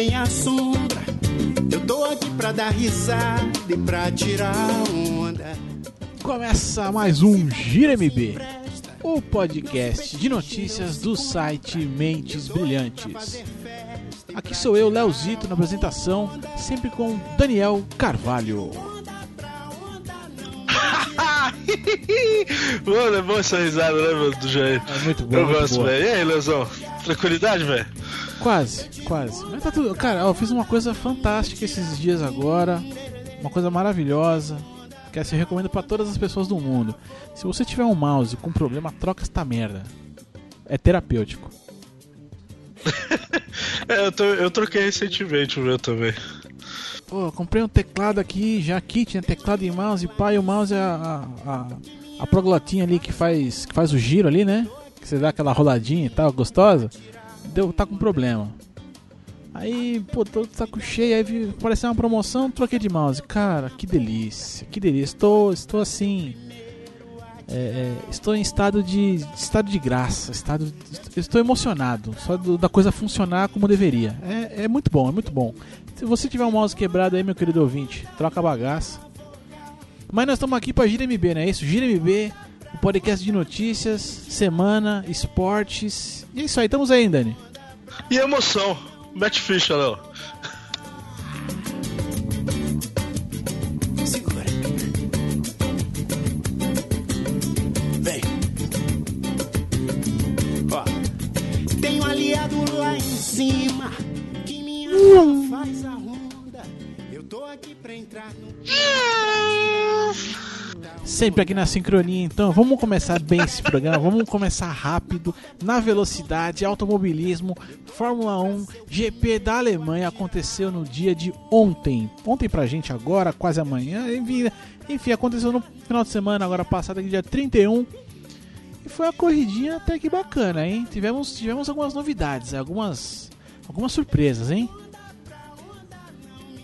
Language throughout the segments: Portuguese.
nem a sombra. Eu tô aqui pra dar risada e pra tirar onda. Começa mais um Gira MB, o podcast de notícias do site Mentes Brilhantes. Aqui sou eu, Leozito, na apresentação, sempre com Daniel Carvalho. mano, é bom essa risada, né, mano, do Jair? É muito bom. Eu muito gosto, velho. E aí, Leozão? Tranquilidade, velho? Quase, quase. Mas tá tudo. Cara, eu fiz uma coisa fantástica esses dias agora. Uma coisa maravilhosa. Que assim, eu recomendo pra todas as pessoas do mundo. Se você tiver um mouse com problema, troca esta merda. É terapêutico. É, eu, tô- eu troquei recentemente o meu também. Pô, eu comprei um teclado aqui, já kit, né? Teclado e mouse, e o mouse é a, a, a, a proglotinha ali que faz, que faz o giro ali, né? Que você dá aquela roladinha e tal, gostosa. Deu, tá com problema. Aí, pô, tô de saco cheio, aí apareceu uma promoção, troquei de mouse. Cara, que delícia, que delícia. Estou, estou assim. é, é, estou em estado de estado de graça, estado, estou emocionado só do- da coisa funcionar como deveria. É, é muito bom, é muito bom. Se você tiver um mouse quebrado aí, meu querido ouvinte, troca a bagaça. Mas nós estamos aqui para Gira MB, não é isso? Gira MB, o podcast de notícias, semana, esportes. E é isso aí, estamos aí, Dani. E emoção. Ficha, Léo. Sempre aqui na sincronia, então vamos começar bem esse programa, vamos começar rápido, na velocidade, automobilismo, Fórmula 1, GP da Alemanha aconteceu no dia de ontem. Ontem pra gente agora, quase amanhã, enfim, aconteceu no final de semana, agora passado, dia 31. E foi uma corridinha até que bacana, hein? Tivemos, tivemos algumas novidades, algumas, algumas surpresas, hein?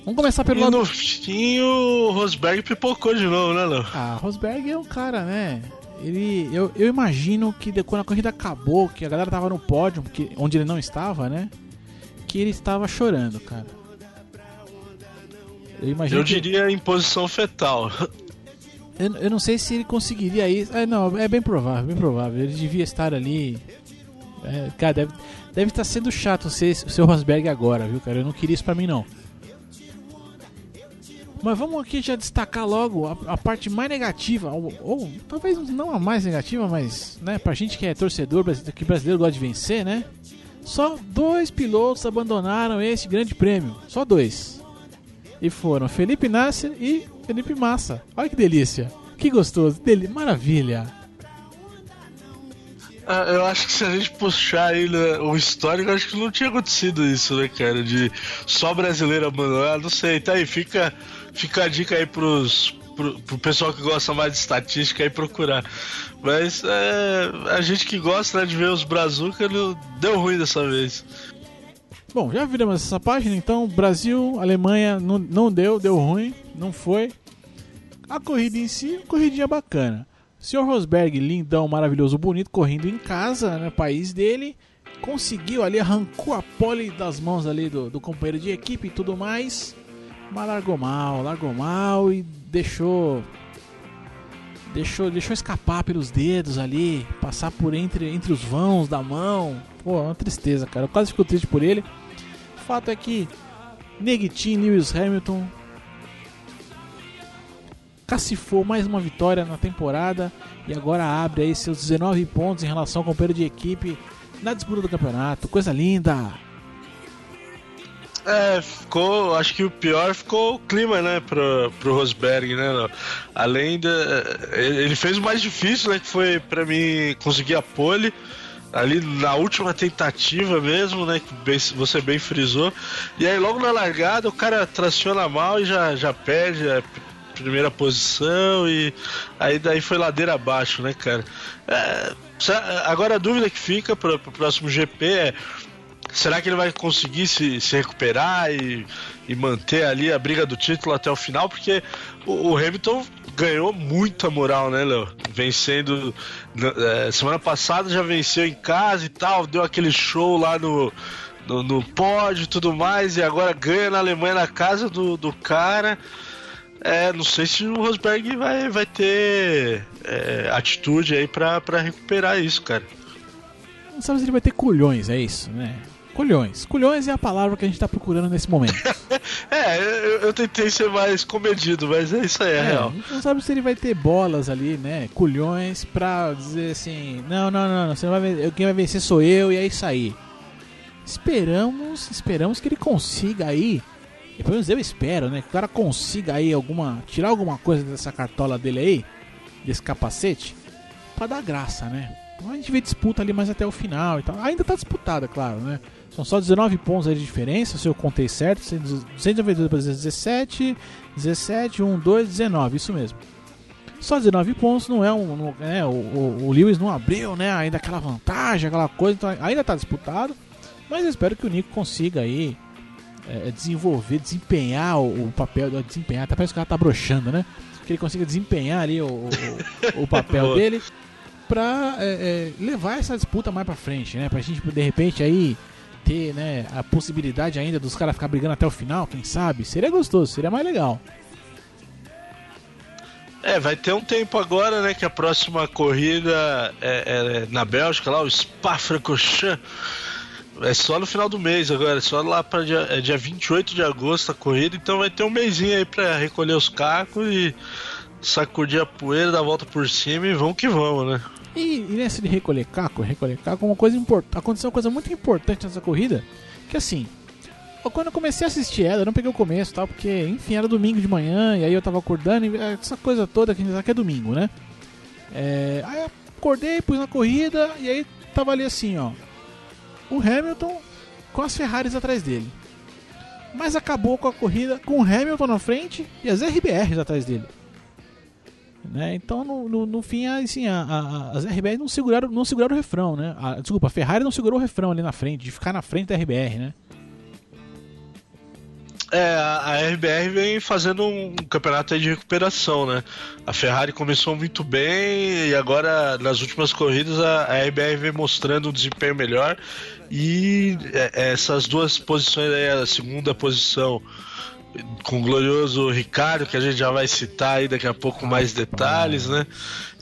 Vamos começar pelo E lado no fim o Rosberg pipocou de novo, né, Léo? ah, Rosberg é um cara, né? Ele, eu, eu imagino que de- quando a corrida acabou, que a galera tava no pódio, que, onde ele não estava, né? Que ele estava chorando, cara. Eu imagino Eu que- diria em posição fetal. eu, eu não sei se ele conseguiria isso. É, não, é bem provável, bem provável. Ele devia estar ali. É, cara, deve, deve estar sendo chato ser o seu Rosberg agora, viu, cara? Eu não queria isso pra mim, não. Mas vamos aqui já destacar logo a, a parte mais negativa, ou, ou talvez não a mais negativa, mas, né, pra gente que é torcedor, que brasileiro gosta de vencer, né? Só dois pilotos abandonaram esse grande prêmio. Só dois. E foram Felipe Nasser e Felipe Massa. Olha que delícia. Que gostoso. Deli maravilha. Ah, Eu acho que se a gente puxar aí né, o histórico, acho que não tinha acontecido isso, né, cara? De só brasileiro abandonar, não sei. Tá aí, fica, fica a dica aí pros, pro, pro pessoal que gosta mais de estatística aí procurar. Mas é, a gente que gosta né, de ver os brazuca não deu ruim dessa vez. Bom, já viramos essa página, então. Brasil, Alemanha, não, não deu, deu ruim, não foi. A corrida em si, corridinha bacana. Sr. Rosberg, lindão, maravilhoso, bonito, correndo em casa, no país dele. Conseguiu ali, arrancou a pole das mãos ali do, do companheiro de equipe e tudo mais. Mas largou mal, largou mal e deixou. Deixou, deixou escapar pelos dedos ali, passar por entre, entre os vãos da mão. Pô, é uma tristeza, cara. Eu quase fico triste por ele. O fato é que Neguitin Lewis Hamilton cacifou mais uma vitória na temporada e agora abre aí seus 19 pontos em relação ao companheiro de equipe na disputa do campeonato. Coisa linda! É, ficou. Acho que o pior ficou o clima, né, pro, pro Rosberg, né? Além da. Ele ele fez o mais difícil, né? Que foi pra mim conseguir a pole. Ali na última tentativa mesmo, né? Que bem- você bem frisou. E aí logo na largada o cara traciona mal e já, já perde a primeira posição. E aí daí foi ladeira abaixo, né, cara? É, agora a dúvida que fica pro próximo GP é. Será que ele vai conseguir se, se recuperar e, e manter ali a briga do título até o final? Porque o, o Hamilton ganhou muita moral, né, Léo? Vencendo. é, semana passada já venceu em casa e tal, deu aquele show lá no, no, no pódio e tudo mais, e agora ganha na Alemanha na casa do, do cara. É, não sei se o Rosberg vai, vai ter é, atitude aí pra, recuperar isso, cara. Não sabe se ele vai ter culhões, é isso, né? Culhões. Culhões é a palavra que a gente tá procurando nesse momento. é, eu, eu, tentei ser mais comedido, mas é isso aí, é, é real. Não sabe se ele vai ter bolas ali, né? Culhões pra dizer assim: não, não, não, não você não vai, quem vai vencer sou eu, e é isso aí. Esperamos, esperamos que ele consiga aí. E pelo menos eu espero, né? Que o cara consiga aí alguma. tirar alguma coisa dessa cartola dele aí, desse capacete, pra dar graça, né? Então a gente vê disputa ali mais até o final e tal. Ainda tá disputada, claro, né? São só 19 pontos de diferença, se eu contei certo. 192 para 17, 17, 1, 2, 19, isso mesmo. Só 19 pontos não é um. Não, é, o, o, o, Lewis não abriu, né? Ainda aquela vantagem, aquela coisa. Então ainda tá disputado. Mas eu espero que o Nico consiga aí é, desenvolver, desempenhar o, o papel. Desempenhar, até parece que o cara tá broxando, né? Que ele consiga desempenhar ali o, o, papel dele pra é, é, levar essa disputa mais pra frente, né? Pra gente, de repente, aí ter né, a possibilidade ainda dos caras ficar brigando até o final, quem sabe? Seria gostoso, seria mais legal. É, vai ter um tempo agora, né? Que a próxima corrida é, é na Bélgica, lá, o Spa-Francorchamps. É só no final do mês agora, é só lá para dia, é dia 28 de agosto a corrida, então vai ter um mêsinho aí para recolher os cacos e sacudir a poeira, dar a volta por cima e vamos que vamos, né? E, e nesse de recolher caco, recolher caco, uma coisa importante, aconteceu uma coisa muito importante nessa corrida, que assim, quando eu comecei a assistir ela, eu não peguei o começo, tal, porque enfim, era domingo de manhã, e aí eu tava acordando, e essa coisa toda que a gente sabe que é domingo, né? É, aí eu acordei, pus na corrida, e aí tava ali assim, ó, o Hamilton com as Ferraris atrás dele. Mas acabou com a corrida com o Hamilton na frente e as RBRs atrás dele. Né? Então, no, no, no, fim, assim, a, a, as RBR não seguraram, não seguraram o refrão, né? A, desculpa, a Ferrari não segurou o refrão ali na frente, de ficar na frente da RBR, né? É, a RBR vem fazendo um campeonato de recuperação, né? A Ferrari começou muito bem e agora nas últimas corridas a, a RBR vem mostrando um desempenho melhor e é, essas duas posições aí, a segunda posição com o glorioso Ricardo, que a gente já vai citar aí daqui a pouco mais detalhes, né?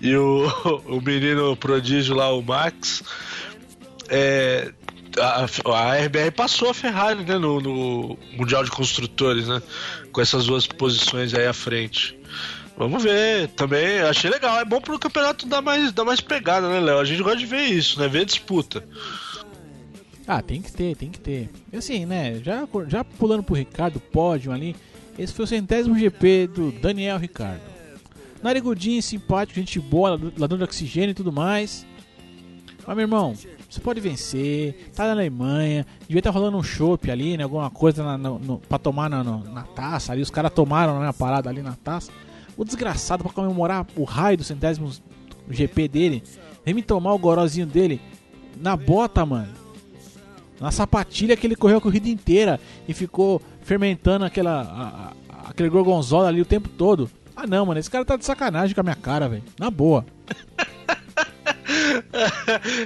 E o, o menino prodígio lá, o Max. É, a, a RBR passou a Ferrari né, no, no, Mundial de Construtores, né? Com essas duas posições aí à frente. Vamos ver, também achei legal. É bom pro campeonato dar mais, dar mais pegada, né, Léo? A gente gosta de ver isso, né? Ver disputa. Ah, tem que ter, tem que ter. Assim, né? Já, já pulando pro Ricardo, pódio ali. Esse foi o centésimo GP do Daniel Ricardo. Narigudinho, simpático, gente boa, ladrão de oxigênio e tudo mais. Mas, meu irmão, você pode vencer, tá na Alemanha, devia estar tá rolando um chopp ali, né? Alguma coisa na, no, no, pra tomar na, na taça ali. Os caras tomaram né, a parada ali na taça. O desgraçado pra comemorar o raio do centésimo GP dele, vem me tomar o gorozinho dele na bota, mano. Na sapatilha que ele correu a corrida inteira e ficou fermentando aquela, a, a, aquele gorgonzola ali o tempo todo. Ah não, mano, esse cara tá de sacanagem com a minha cara, velho. Na boa.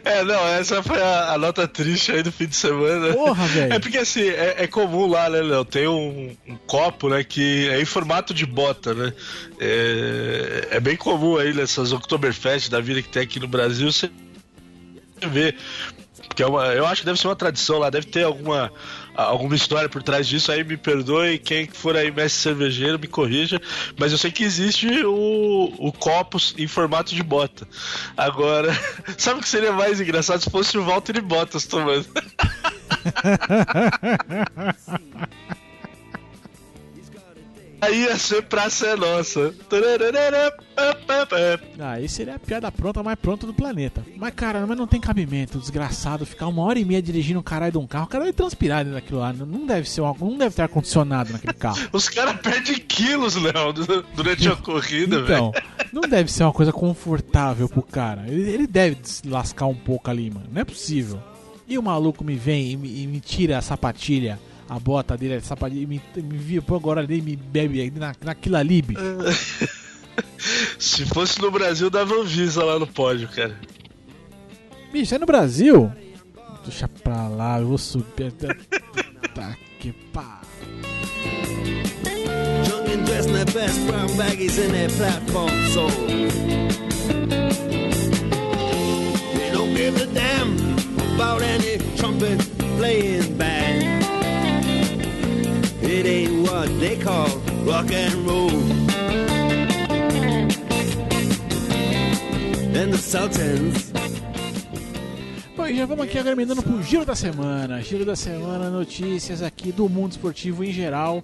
é, não, essa foi a, a, nota triste aí do fim de semana. Porra, velho. É porque assim, é, é, comum lá, né, Léo? Tem um, um, copo, né, que é em formato de bota, né? É, é bem comum aí nessas Oktoberfest da vida que tem aqui no Brasil, você vê. Porque é uma, eu acho que deve ser uma tradição lá, deve ter alguma alguma história por trás disso, aí me perdoe. Quem for aí mestre cervejeiro, me corrija. Mas eu sei que existe o, o copo em formato de bota. Agora, sabe o que seria mais engraçado se fosse o Walter e Bottas tomando? Aí ia ser Praça é Nossa. Ah, aí seria a piada pronta, mais pronta do planeta. Mas, cara, mas não tem cabimento, desgraçado, ficar uma hora e meia dirigindo um caralho de um carro. O cara vai transpirar dentro daquilo lá. Não deve ser não deve ter ar-condicionado naquele carro. Os caras perdem quilos, Léo, durante a corrida, Então, não deve ser uma coisa confortável pro cara. Ele, ele deve lascar um pouco ali, mano. Não é possível. E o maluco me vem e me, e me tira a sapatilha a bota dele, a sapatilha, me, me via por agora ali me bebe na, naquilo ali, bicho. Se fosse no Brasil, dava um visa lá no pódio, cara. Bicho, é no Brasil. Deixa pra lá, eu vou subir. tá que pá. Dressed in their best brown baggies in their platform. They don't give a damn about any trumpet playing band. It ain't what they call rock and roll. And the Sultans Bom, já vamos aqui agora emendando pro Giro da Semana. Giro da Semana, notícias aqui do mundo esportivo em geral.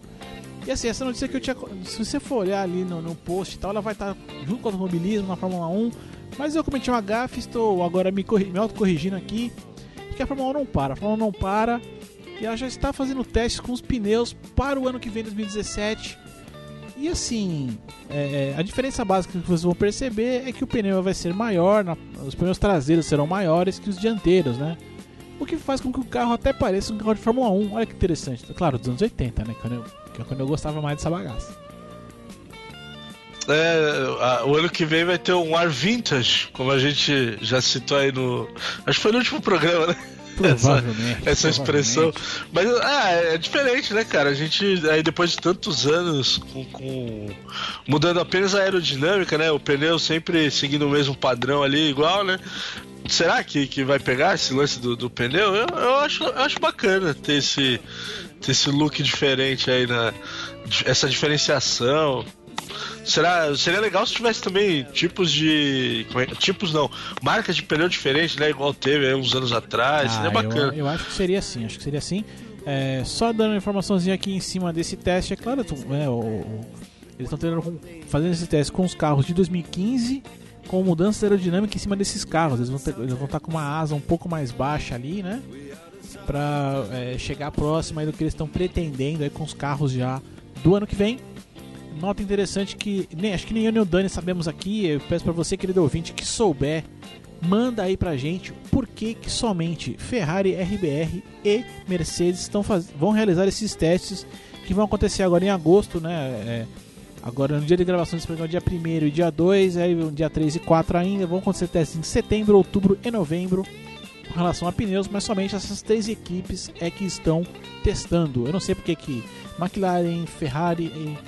E assim, essa notícia que eu tinha. Se você for olhar ali no, no post e tal, ela vai estar junto com o automobilismo na Fórmula 1. Mas eu cometi uma gafe, estou agora me, me autocorrigindo aqui. Que a Fórmula 1 não para. A Fórmula 1 não para. E ela já está fazendo testes com os pneus para o ano que vem, 2017. E assim, é, é, a diferença básica que vocês vão perceber é que o pneu vai ser maior, na, os pneus traseiros serão maiores que os dianteiros, né? O que faz com que o carro até pareça um carro de Fórmula 1. Olha que interessante. Claro, dos anos 80, né? Quando eu, que é quando eu gostava mais dessa bagaça. É, o ano que vem vai ter um ar vintage, como a gente já citou aí no. Acho que foi no último programa, né? Essa, essa expressão. Mas ah, é diferente, né, cara? A gente, aí depois de tantos anos com, com, mudando apenas a aerodinâmica, né? O pneu sempre seguindo o mesmo padrão ali, igual, né? Será que, que vai pegar esse lance do, do pneu? Eu, eu, acho, eu acho bacana ter esse, ter esse look diferente aí na. Essa diferenciação. Será, seria legal se tivesse também tipos de. É, tipos não, marcas de pneu diferentes, né? Igual teve aí uns anos atrás. Ah, seria bacana. Eu, eu, acho que seria assim, acho que seria assim. É, só dando uma informaçãozinha aqui em cima desse teste, é claro, é, o, o, eles estão fazendo esse teste com os carros de 2015 com mudança aerodinâmica em cima desses carros. Eles vão, ter, eles vão estar com uma asa um pouco mais baixa ali, né? Pra é, chegar próximo do que eles estão pretendendo aí com os carros já do ano que vem nota interessante que nem, acho que nem eu nem o Dani sabemos aqui. Eu peço para você, querido ouvinte, que souber, manda aí pra gente por que, que somente Ferrari, RBR e Mercedes estão faz... vão realizar esses testes que vão acontecer agora em agosto, né? É, agora no dia de gravação desse programa, dia 1 e dia 2, aí dia 3 e 4 ainda, vão acontecer testes em setembro, outubro e novembro com relação a pneus, mas somente essas três equipes é que estão testando. Eu não sei porque que McLaren, Ferrari e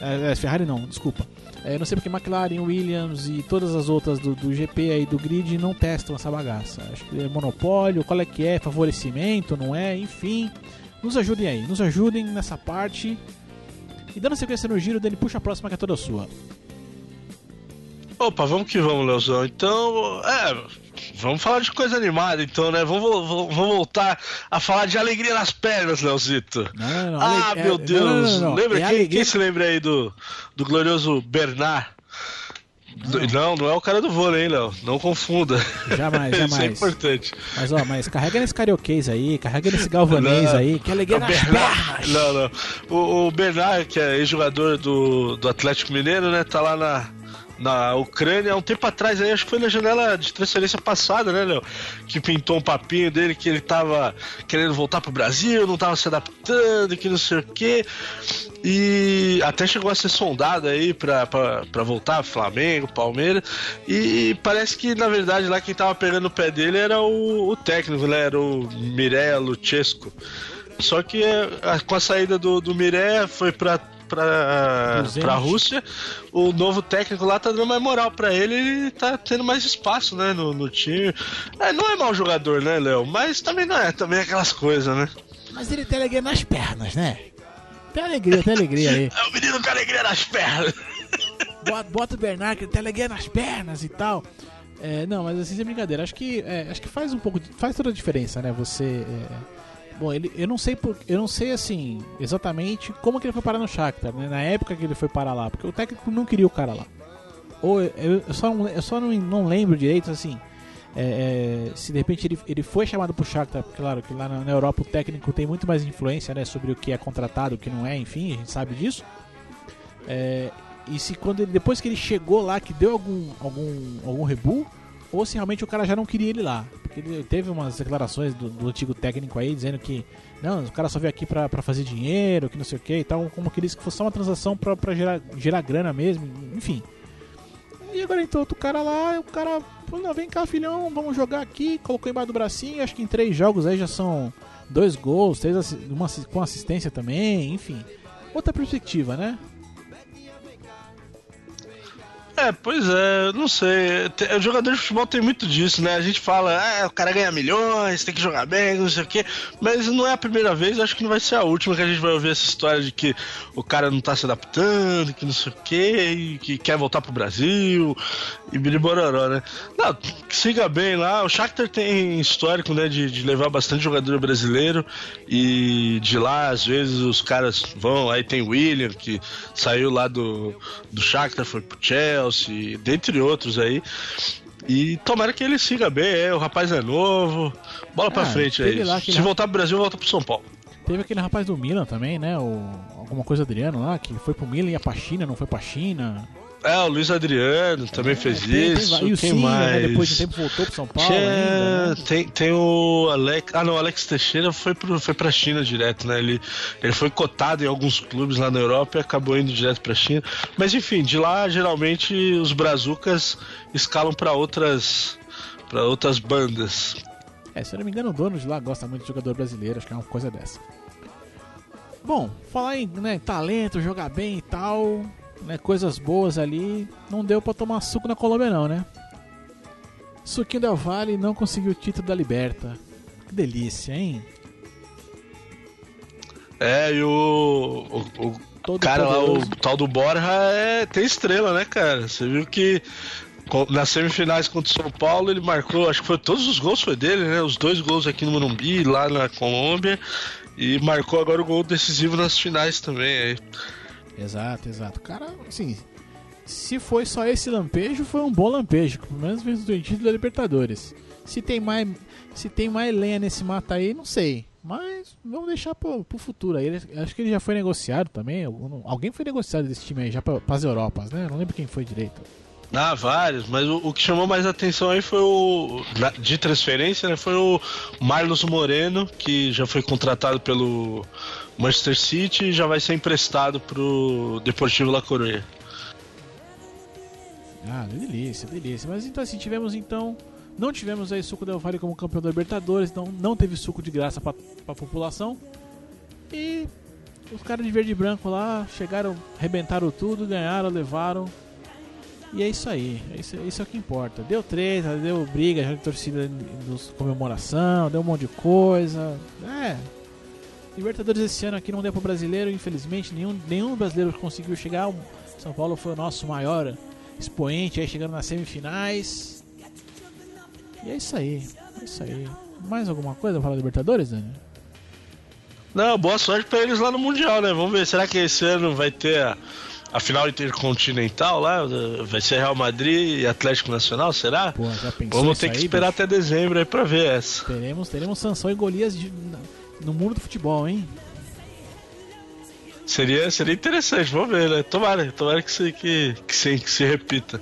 é, é, Ferrari não, desculpa. É, não sei porque McLaren, Williams e todas as outras do, do GP aí do grid não testam essa bagaça. Acho que é monopólio, qual é que é, favorecimento, não é, enfim. Nos ajudem aí, nos ajudem nessa parte. E dando sequência no giro, Dani, puxa a próxima que é toda sua. Opa, vamos que vamos, Leozão. Então, é, Vamos falar de coisa animada então, né? Vamos, vamos, vamos voltar a falar de alegria nas pernas, Leozito. Não, não, ah, é, meu Deus! Não, Lembra é quem, alegria... quem, se lembra aí do, do glorioso Bernard? Não. não, é o cara do vôlei, hein, Léo? Não confunda. Jamais, jamais. Isso é importante. Mas, ó, mas carrega nesse carioquês aí, carrega nesse galvanês não, aí, que alegria nas Bernard, pernas. Não, não. O, o Bernard, que é ex-jogador do, do Atlético Mineiro, né, tá lá na, na Ucrânia há um tempo atrás, aí, acho que foi na janela de transferência passada, né, Léo? Que pintou um papinho dele que ele tava querendo voltar pro Brasil, não tava se adaptando, que não sei o quê. E até chegou a ser sondado aí pra, pra, pra voltar, Flamengo, Palmeiras. E parece que, na verdade, lá quem tava pegando o pé dele era o, o técnico, né? Era o Mirella Chesco. Só que é, com a saída do, do Miré foi para pra, pra Rússia, o novo técnico lá tá dando mais moral pra ele e tá tendo mais espaço, né, no, no time. É, não é mau jogador, né, Léo? Mas também não é, também é aquelas coisas, né? Mas ele tem alegria nas pernas, né? Tem alegria, tem alegria aí. é o menino tem alegria nas pernas. Bota, bota o Bernard que tem alegria nas pernas e tal. É, não, mas assim, sem brincadeira, acho que, é, acho que faz um pouco, faz toda a diferença, né? Você é, Bom, ele, eu não sei por, eu não sei assim exatamente como que ele foi parar no Shakhtar, né? na época que ele foi parar lá, porque o técnico não queria o cara lá. Ou eu, eu só, não, eu só não, não lembro direito assim. É, é, se de repente ele, ele foi chamado pro Shakhtar, claro que lá na, na, Europa o técnico tem muito mais influência né, sobre o que é contratado, o que não é, enfim, a gente sabe disso. É, e se quando ele, depois que ele chegou lá, que deu algum algum algum rebu, ou se realmente o cara já não queria ele lá. Teve umas declarações do, do antigo técnico aí dizendo que não, o cara só veio aqui pra, fazer dinheiro, que não sei o que e tal, como que disse que fosse só uma transação pra, pra gerar, gerar grana mesmo, enfim. E agora entrou outro cara lá, o cara falou, não, vem cá, filhão, vamos jogar aqui, colocou embaixo do bracinho, acho que em três jogos aí já são dois gols, três uma, com assistência também, enfim. Outra perspectiva, né? É, pois é, não sei. O jogador de futebol tem muito disso, né? A gente fala, ah, o cara ganha milhões, tem que jogar bem, não sei o quê. Mas não é a primeira vez, acho que não vai ser a última que a gente vai ouvir essa história de que o cara não tá se adaptando, que não sei o quê, que quer voltar pro Brasil, e biribororó, né? Não, siga bem lá. O Shakhtar tem histórico, né, de, de levar bastante jogador brasileiro, e de lá, às vezes, os caras vão. Aí tem o William, que saiu lá do, do Shakhtar, foi pro Chelsea, dentre outros aí. E tomara que ele siga bem, é, o rapaz é novo. Bola pra Ah, frente teve aí. lá Se voltar pro Brasil, volta pro São Paulo. Teve aquele rapaz do Milan também, né? O, alguma coisa Adriano lá, que foi pro Milan e ia pra China, não foi pra China. É, o Luiz Adriano também fez É, tem- tem isso. va- e o Quem Silva, mais? né, depois de um tempo voltou pro São Paulo Tinha- ainda, né? tem, tem o Alex. Ah, não, o Alex Teixeira foi, pro, foi pra China direto, né? Ele, ele foi cotado em alguns clubes lá na Europa e acabou indo direto pra China. Mas enfim, de lá, geralmente, os brazucas escalam pra outras. para outras bandas. É, se eu não me engano, o dono de lá gosta muito de jogador brasileiro, acho que é uma coisa dessa. Bom, falar em né, talento, jogar bem e tal, né, coisas boas ali, não deu pra tomar suco na Colômbia não, né? Suquinho Del Valle não conseguiu o título da Liberta. Que delícia, hein? É, e o. o, o Todo cara lá, o poderoso. tal do Borja, é, tem estrela, né, cara? Você viu que nas semifinais contra o São Paulo ele marcou, acho que foi todos os gols foi dele, né? Os dois gols aqui no Morumbi, lá na Colômbia. E marcou agora o gol decisivo nas finais também. Aí. Exato, exato. Cara, assim, se foi só esse lampejo, foi um bom lampejo, pelo menos mesmo do título da Libertadores. Se tem mais, se tem mais lenha nesse mata aí, não sei. Mas vamos deixar pro, pro futuro aí. Acho que ele já foi negociado também. Alguém foi negociado desse time aí já pra, pras Europas, né? Não lembro quem foi direito. Ah, vários, mas o, o que chamou mais atenção aí foi o. de transferência, né? Foi o Marlos Moreno, que já foi contratado pelo Manchester City já vai ser emprestado pro Deportivo La Coruña. Ah, delícia, delícia. Mas então assim, tivemos então. Não tivemos aí suco Del Valle como campeão da Libertadores, então não teve suco de graça pra, pra população. E os caras de verde e branco lá chegaram, arrebentaram tudo, ganharam, levaram. E é isso aí, é isso, isso é o que importa. Deu treta, deu briga, já de torcida dos comemoração, deu um monte de coisa. É. Libertadores esse ano aqui não deu pro brasileiro, infelizmente, nenhum, nenhum brasileiro conseguiu chegar. O São Paulo foi o nosso maior expoente aí chegando nas semifinais. E é isso aí, é isso aí. Mais alguma coisa da Libertadores, Dani? Não, boa sorte pra eles lá no Mundial, né? Vamos ver, será que esse ano vai ter a, a final intercontinental lá? Vai ser Real Madrid e Atlético Nacional, será? Pô, Vamos ter que aí, esperar bicho? até dezembro aí pra ver essa. Teremos, teremos Sansão e Golias de- no mundo do futebol, hein? Seria, seria interessante, vamos ver, né? Tomara, tomara que se, que, que se, que se repita.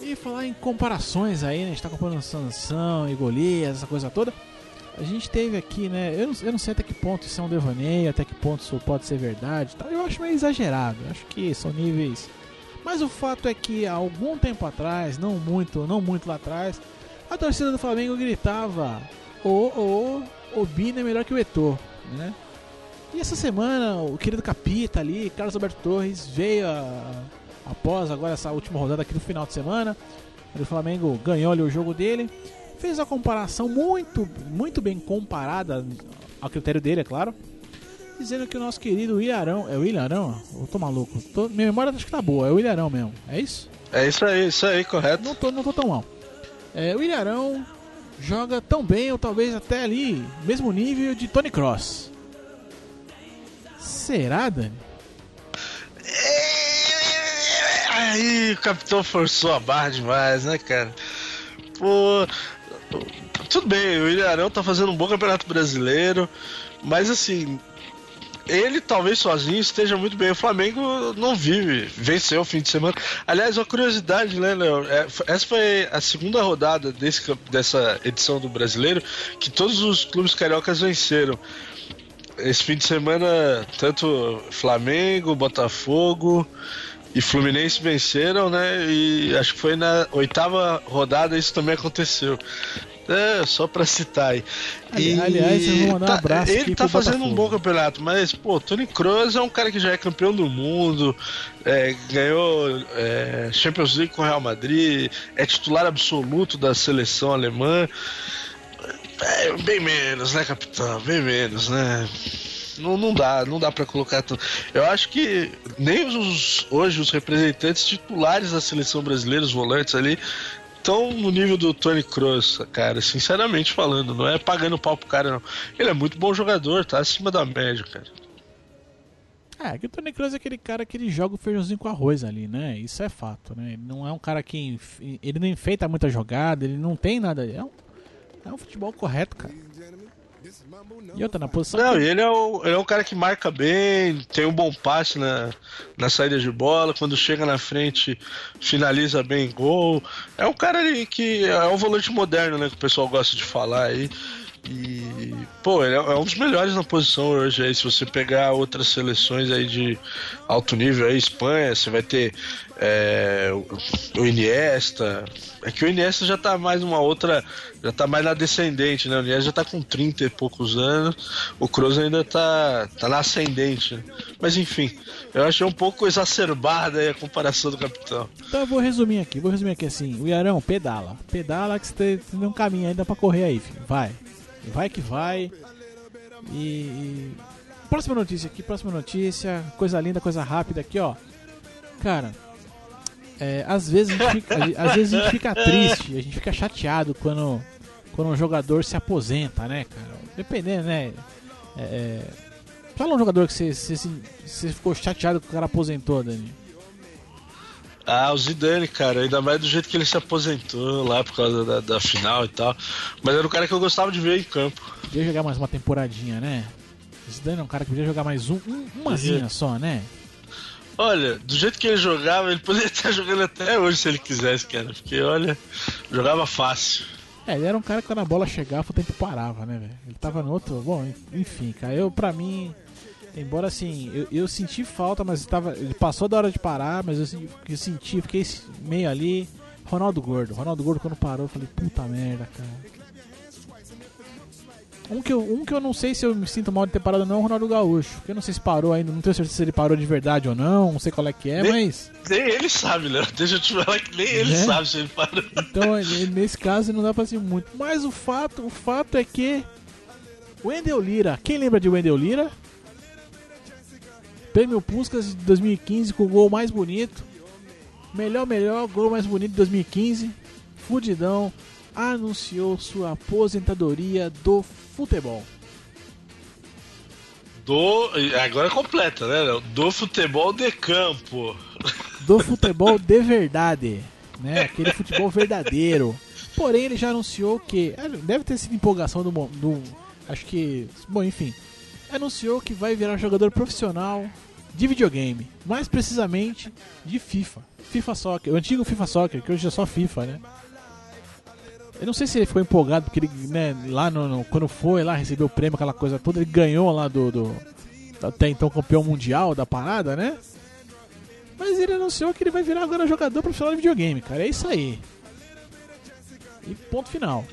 E falar em comparações aí, né? A gente tá comparando Sansão e Golias, essa coisa toda. A gente teve aqui, né? Eu não, eu não sei até que ponto isso é um devaneio, até que ponto isso pode ser verdade. tal. Eu acho meio exagerado. Eu acho que são níveis. Mas o fato é que há algum tempo atrás, não muito, não muito lá atrás, a torcida do Flamengo gritava: Ô, ô, o Bina é melhor que o Eto'o, né? E essa semana, o querido Capita ali, Carlos Alberto Torres, veio a- após agora essa última rodada aqui no final de semana. O Flamengo ganhou ali o jogo dele. Fez a comparação muito, muito bem comparada ao critério dele, é claro. Dizendo que o nosso querido William Arão. É o William Arão? Eu tô maluco. Tô- minha memória acho que tá boa. É o William Arão mesmo. É isso? É isso aí, isso aí, correto. Não tô, não tô tão mal. É, o William Arão joga tão bem, ou talvez até ali, mesmo nível de Tony Cross. Será, Dani? Aí o capitão forçou a barra demais, né, cara? Pô. Tudo bem, o Ilharão tá fazendo um bom campeonato brasileiro, mas assim. Ele talvez sozinho esteja muito bem. O Flamengo não vive, venceu o fim de semana. Aliás, uma curiosidade, né, Léo? É, essa foi a segunda rodada desse, dessa edição do brasileiro que todos os clubes cariocas venceram. Esse fim de semana, tanto Flamengo, Botafogo, e Fluminense venceram, né? E acho que foi na oitava rodada isso também aconteceu. É, só pra citar aí. Ali, aliás, eu vou mandar tá, um abraço Ele tá fazendo um Botafogo. bom campeonato, mas, pô, Tony Kroos é um cara que já é campeão do mundo, é, ganhou é, Champions League com o Real Madrid, é titular absoluto da seleção alemã. É, bem menos, né, capitão? Bem menos, né? Não, não dá, não dá para colocar tudo. Eu acho que nem os, hoje os representantes titulares da seleção brasileira, os volantes ali, estão no nível do Tony Kroos, cara, sinceramente falando, não é pagando pau pro cara, não. Ele é muito bom jogador, tá acima da média, cara. É, que o Tony Kroos é aquele cara que ele joga o feijãozinho com arroz ali, né? Isso é fato, né? Ele não é um cara que. Ele não enfeita muita jogada, ele não tem nada. É um, é um futebol correto, cara. E outra, na posição. Não, que- ele é, o, ele é um cara que marca bem, tem um bom passe na, na saída de bola, quando chega na frente finaliza bem gol. É um cara ali que é um volante moderno, né? Que o pessoal gosta de falar aí. E, pô, ele é é um dos melhores na posição hoje aí. Se você pegar outras seleções aí de alto nível aí, Espanha, você vai ter é, o- Iniesta. É que o Iniesta já tá mais uma outra. Já tá mais na descendente, né? O Iniesta já tá com 30 e poucos anos. O Kroos ainda tá, tá na ascendente. né? Mas enfim, eu achei um pouco exacerbada aí a comparação do capitão. Então eu vou resumir aqui, vou resumir aqui assim. O Iarão, pedala. Pedala que você tem um caminho ainda pra correr aí, filho. Vai. Vai que vai. E, Próxima notícia aqui, próxima notícia. Coisa linda, coisa rápida aqui, ó. Cara, é, às vezes a gente fica, às vezes a gente fica triste, a gente fica chateado quando, quando um jogador se aposenta, né, cara? Dependendo, né? É, é, fala um jogador que você, você, você ficou chateado que o cara aposentou, Dani. Ah, o Zidane, cara, ainda mais do jeito que ele se aposentou lá por causa da, da final e tal. Mas era um cara que eu gostava de ver em campo. Podia jogar mais uma temporadinha, né? O Zidane é um cara que podia jogar mais um, um umazinha só, né? Olha, do jeito que ele jogava, ele poderia estar jogando até hoje se ele quisesse, cara. Porque, olha, jogava fácil. É, ele era um cara que quando a bola chegava, o tempo parava, né, velho? Ele tava no outro. Bom, enfim, cara, eu, pra mim. Embora assim, eu, eu senti falta, mas tava, ele passou da hora de parar, mas eu, eu senti, fiquei meio ali. Ronaldo Gordo. Ronaldo Gordo quando parou, eu falei, puta merda, cara. Um que, eu, um que eu não sei se eu me sinto mal de ter parado ou não é o Ronaldo Gaúcho. Que eu não sei se parou ainda, não tenho certeza se ele parou de verdade ou não, não sei qual é que é, Nem- mas. Nem ele sabe, Léo. Deixa eu te falar que nem ele Né? sabe se ele parou. Então, nesse caso, não dá pra ser muito. Mas o fato, o fato é que. Wendel Lira. Quem lembra de Wendel Lira? Prêmio Puskas de 2015 com o gol mais bonito. Melhor, melhor, gol mais bonito de 2015. Fudidão anunciou sua aposentadoria do futebol. Do. Agora é completa, né? Do futebol de campo. do futebol de verdade, né? Aquele futebol verdadeiro. Porém, ele já anunciou que ah, deve ter sido empolgação do, do acho que, bom, enfim, anunciou que vai virar jogador profissional de videogame, mais precisamente de FIFA, FIFA Soccer, o antigo FIFA Soccer, que hoje é só FIFA, né? Eu não sei se ele ficou empolgado porque ele, né, lá no, no- quando foi lá recebeu o prêmio, aquela coisa toda, ele ganhou lá do, do até então campeão mundial da parada, né? Mas ele anunciou que ele vai virar agora jogador profissional de videogame, cara. É isso aí. E ponto final.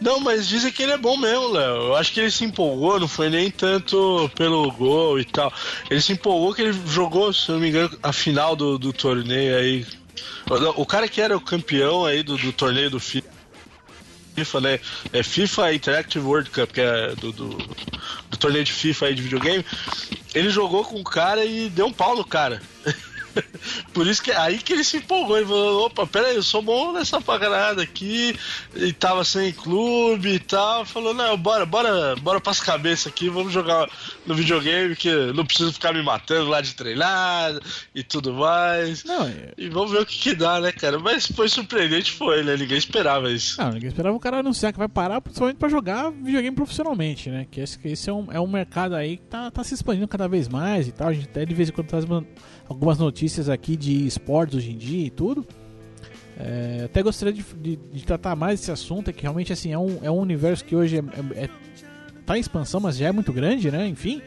Não, mas dizem que ele é bom mesmo, Léo. Eu acho que ele se empolgou, não foi nem tanto pelo gol e tal. Ele se empolgou que ele jogou, se não me engano, a final do, do torneio aí. O, o cara que era o campeão aí do, do torneio do FIFA, né? É FIFA Interactive World Cup, que é do, do, do torneio de FIFA aí de videogame. Ele jogou com o cara e deu um pau no cara. Por isso que aí que ele se empolgou. Ele falou: opa, peraí, eu sou bom nessa pagarada aqui. E tava sem clube e tal. Falou: não, bora, bora, bora pras cabeças aqui, vamos jogar no videogame que não preciso ficar me matando lá de treinar e tudo mais. Não, é- E vamos ver o que, que dá, né, cara? Mas foi surpreendente, foi, né? Ninguém esperava isso. não, ninguém esperava o cara anunciar que vai parar principalmente pra jogar videogame profissionalmente, né? Que esse, que esse é, um, é um mercado aí que tá, tá se expandindo cada vez mais e tal. A gente até de vez em quando traz algumas notícias aqui de esportes hoje em dia e tudo. É, até gostaria de, de- de tratar mais esse assunto, é que realmente assim, é um, é um universo que hoje é, é- é- tá em expansão, mas já é muito grande, né? Enfim.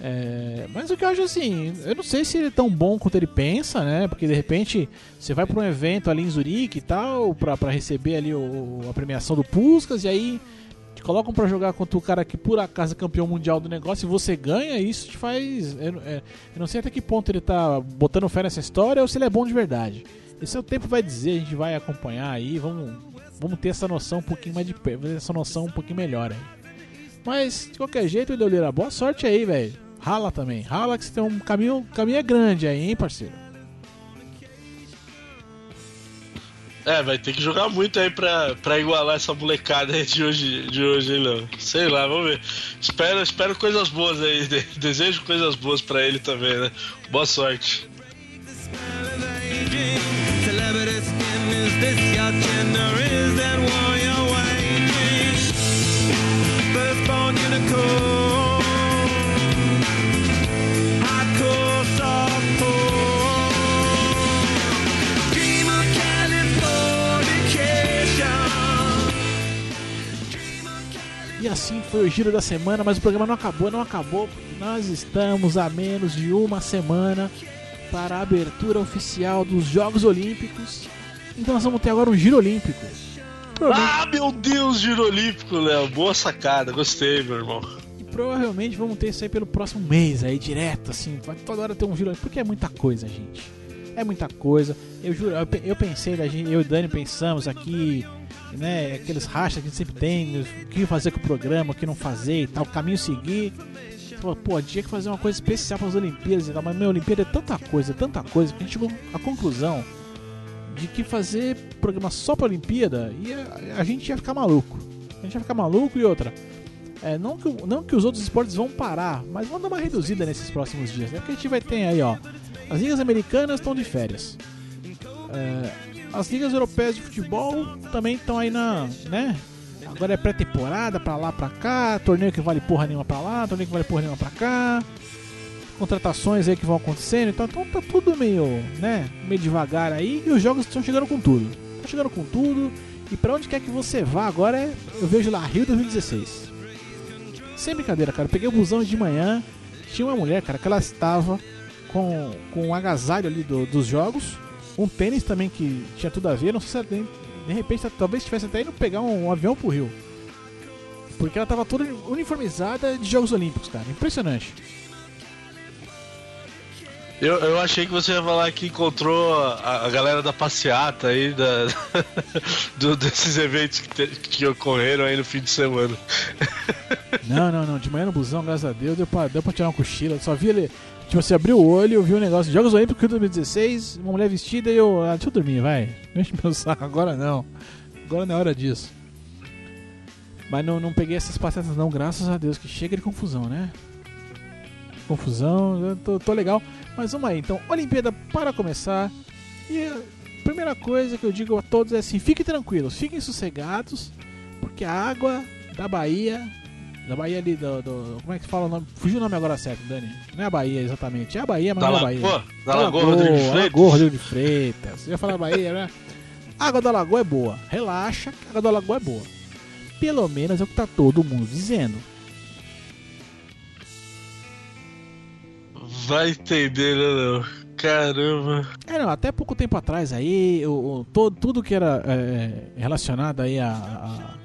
É, mas o que eu acho assim, eu não sei se ele é tão bom quanto ele pensa, né? Porque de repente você vai para um evento ali em Zurique e tal, pra receber ali o, a premiação do Puskas, e aí te colocam para jogar contra o cara que por acaso é campeão mundial do negócio e você ganha, isso te faz. Eu, é, eu não sei até que ponto ele tá botando fé nessa história ou se ele é bom de verdade. Esse é o tempo vai dizer, a gente vai acompanhar aí, vamos, vamos ter essa noção um pouquinho mais de essa noção um pouquinho melhor aí. Mas, de qualquer jeito, Ideoleira, boa sorte aí, velho. Rala também. Rala que você tem um caminho, caminho é grande aí, hein, parceiro? É, vai ter que jogar muito aí pra, pra igualar essa molecada aí de hoje, de hoje, hein, Léo? Sei lá, vamos ver. Espero, espero coisas boas aí. Desejo coisas boas pra ele também, né? Boa sorte. E assim foi o giro da semana, mas o programa não acabou, não acabou, porque nós estamos a menos de uma semana para a abertura oficial dos Jogos Olímpicos. Então nós vamos ter agora um giro olímpico. Ah, meu Deus, giro olímpico, Léo. Boa sacada, gostei, meu irmão. E provavelmente vamos ter isso aí pelo próximo mês, aí direto, assim. Vai toda hora ter um giro olímpico, porque é muita coisa, gente. É muita coisa. Eu juro, eu pensei, eu e o Dani pensamos aqui né, aqueles rachas que a gente sempre tem, o que fazer com o programa, o que não fazer e tal, o caminho seguir. Falou, pô, tinha que fazer uma coisa especial para as Olimpíadas e tal, mas minha Olimpíada é tanta coisa, tanta coisa, que a gente chegou à conclusão de que fazer programa só para Olimpíada ia, a gente ia ficar maluco. A gente ia ficar maluco e outra. É, não, que, não que os outros esportes vão parar, mas vão dar uma reduzida nesses próximos dias, né? Porque a gente vai ter aí, ó. As ligas americanas estão de férias. É, as ligas europeias de futebol também estão aí na, né? Agora é pré-temporada, pra lá, pra cá, torneio que vale porra nenhuma pra lá, torneio que vale porra nenhuma pra cá. Contratações aí que vão acontecendo, então, então tá tudo meio, né, meio devagar aí e os jogos estão chegando com tudo. Estão chegando com tudo e pra onde quer que você vá agora é, eu vejo lá Rio 2016. Sem brincadeira, cara, eu peguei o busão de manhã, tinha uma mulher, cara, que ela estava com, com um agasalho ali do, dos jogos, um tênis também que tinha tudo a ver. Não sei se de, de repente talvez estivesse até indo pegar um, um, avião pro Rio. Porque ela tava toda uniformizada de Jogos Olímpicos, cara. Impressionante. Eu, eu achei que você ia falar que encontrou a, a galera da passeata aí, da, do, desses eventos que, te, que ocorreram aí no fim de semana. Não, não, não. De manhã no busão, graças a Deus, deu pra, deu pra tirar uma cochila. Só vi ele Tipo, você abriu o olho, viu o negócio de Jogos Olímpicos 2016, uma mulher vestida e eu. Ah, deixa eu dormir, vai. Enche meu saco, agora não. Agora não é hora disso. Mas não, não peguei essas passetas não, graças a Deus, que chega de confusão, né? Confusão, eu tô, tô legal. Mas vamos aí, então, Olimpíada para começar. E a primeira coisa que eu digo a todos é assim: fiquem tranquilos, fiquem sossegados, porque a água da Bahia da Bahia ali, do, do, Como é que fala o nome? Fugiu o nome agora certo, Dani. Não é a Bahia exatamente. É a Bahia, mas da não é a Bahia. Lagoa? Da Lagoa, Rodrigo de Freitas. Lagoa, Rodrigo de Freitas. Você ia falar Bahia, né? A água da Lagoa é boa. Relaxa, a água da Lagoa é boa. Pelo menos é o que tá todo mundo dizendo. Vai entender, né, não? Caramba. É, não, até pouco tempo atrás aí, o, o todo, tudo que era é, relacionado aí a, a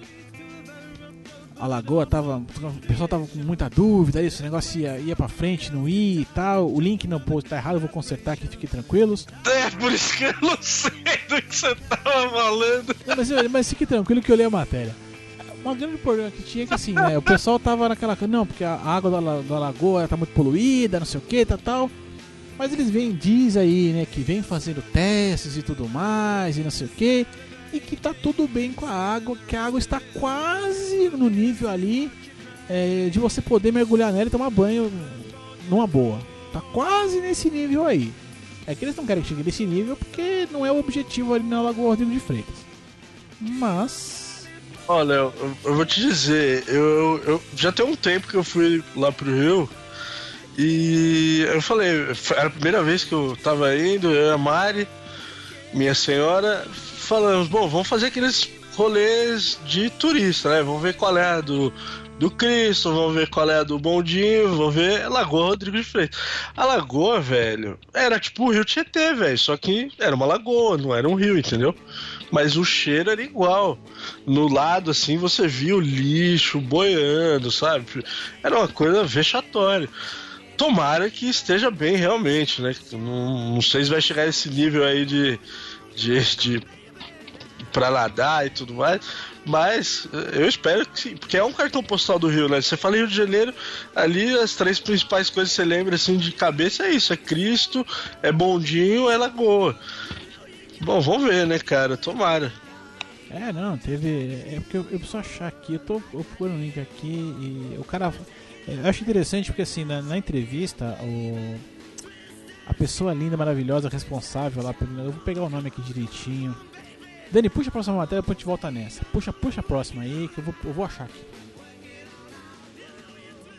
a Lagoa tava. O pessoal tava com muita dúvida se o negócio ia, ia pra frente, não ia e tal. O link no post tá errado, eu vou consertar aqui, fiquem tranquilos. É, por isso que eu não sei do que você tava falando. É, mas, mas fique tranquilo que eu li a matéria. Um grande problema que tinha é que assim, né? O pessoal tava naquela. Não, porque a água da, da lagoa tá muito poluída, não sei o que, tal, tal. Mas eles vêm, diz aí, né, que vem fazendo testes e tudo mais, e não sei o que e que tá tudo bem com a água, que a água está quase no nível ali é, de você poder mergulhar nela e tomar banho numa boa. Tá quase nesse nível aí. É que eles não querem que chegue nesse nível porque não é o objetivo ali na Lagoa Rodrigo de Freitas. Mas. Olha, eu, eu vou te dizer, eu, eu, já tem um tempo que eu fui lá pro Rio e eu falei, era a primeira vez que eu tava indo, eu e a Mari, minha senhora, falamos, bom, vamos fazer aqueles rolês de turista, né? Vamos ver qual é a do do Cristo, vamos ver qual é a do Bondinho, vamos ver Lagoa Rodrigo de Freitas. A lagoa, velho, era tipo o Rio Tietê, velho, só que era uma lagoa, não era um rio, entendeu? Mas o cheiro era igual. No lado, assim, você via o lixo boiando, sabe? Era uma coisa vexatória. Tomara que esteja bem realmente, né? Não, não sei se vai chegar a esse nível aí de, de, de pra nadar e tudo mais. Mas eu espero que sim, porque é um cartão postal do Rio, né? Você fala Rio de Janeiro, ali as três principais coisas que você lembra assim de cabeça é isso: é Cristo, é Bondinho, é Lagoa. Bom, vamos ver, né, cara? Tomara. É, não, teve. É porque eu, eu preciso achar aqui, eu tô procurando um link aqui e o cara. Eu acho interessante porque assim, na, na entrevista, o. A pessoa linda, maravilhosa, responsável lá, eu vou pegar o nome aqui direitinho. Dani, puxa a próxima matéria, depois a gente volta nessa. Puxa, puxa a próxima aí, que eu vou, eu vou achar aqui.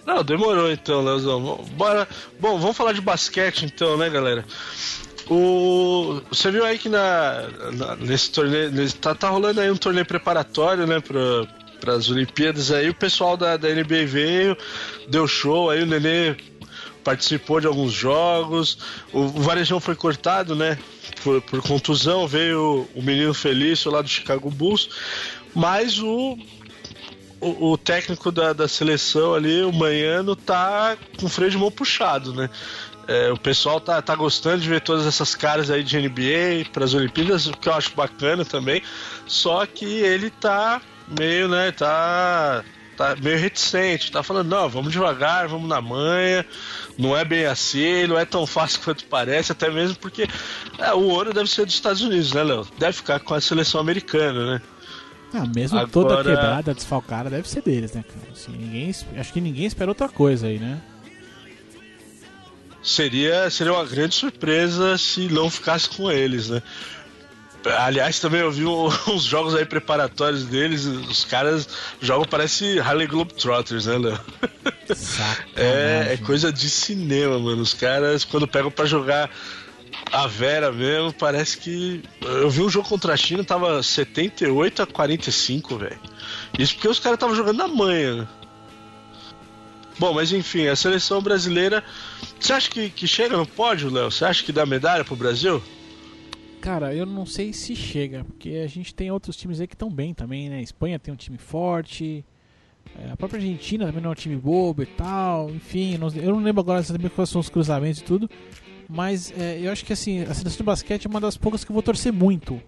Não, demorou então, Leozão. Bora. Bom, vamos falar de basquete então, né, galera? O, você viu aí que na, na nesse torneio. Nesse, tá, tá rolando aí um torneio preparatório, né, pra, para as Olimpíadas aí, o pessoal da, da NBA veio, deu show, aí o Nenê participou de alguns jogos, o, o Varejão foi cortado, né? Por, por contusão, veio o menino Felício lá do Chicago Bulls, mas o, o, o, técnico da, da seleção ali, o Manhano, tá com freio de mão puxado, né? É, o pessoal tá, tá gostando de ver todas essas caras aí de NBA para as Olimpíadas, o que eu acho bacana também. Só que ele tá meio, né, tá tá meio reticente, tá falando, não, vamos devagar, vamos na manha, não é bem assim, não é tão fácil quanto parece, até mesmo porque é, o ouro deve ser dos Estados Unidos, né, Léo? Deve ficar com a seleção americana, né? Ah, mesmo Agora... toda quebrada, desfalcada, deve ser deles, né, cara? Assim, ninguém, acho que ninguém espera outra coisa aí, né? Seria, seria uma grande surpresa se não ficasse com eles, né? Aliás, também eu vi uns jogos aí preparatórios deles. Os caras jogam parece Harley Globetrotters, né, Léo? é, é coisa de cinema, mano. Os caras, quando pegam para jogar a Vera mesmo, parece que. Eu vi um jogo contra a China, tava 78 a 45, velho. Isso porque os caras estavam jogando na manha. Né? Bom, mas enfim, a seleção brasileira. Você acha que, que chega no pódio, Léo? Você acha que dá medalha pro Brasil? Cara, eu não sei se chega, porque a gente tem outros times aí que estão bem também, né? A Espanha tem um time forte, é, a própria Argentina também não é um time bobo e tal, enfim, eu não lembro agora exatamente quais são os cruzamentos e tudo, mas é, eu acho que assim, a seleção de basquete é uma das poucas que eu vou torcer muito,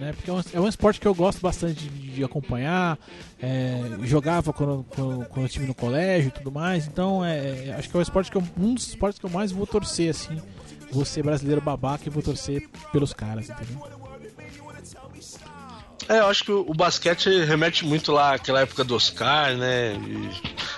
né? Porque é um, é um esporte que eu gosto bastante de, de acompanhar, é, jogava quando, quando, quando eu estive no colégio e tudo mais, então é, é, acho que é um esporte que eu, um dos esportes que eu mais vou torcer, assim, ser brasileiro babaca e vou torcer pelos caras, entendeu? É, eu acho que o, basquete remete muito lá àquela época do Oscar, né? E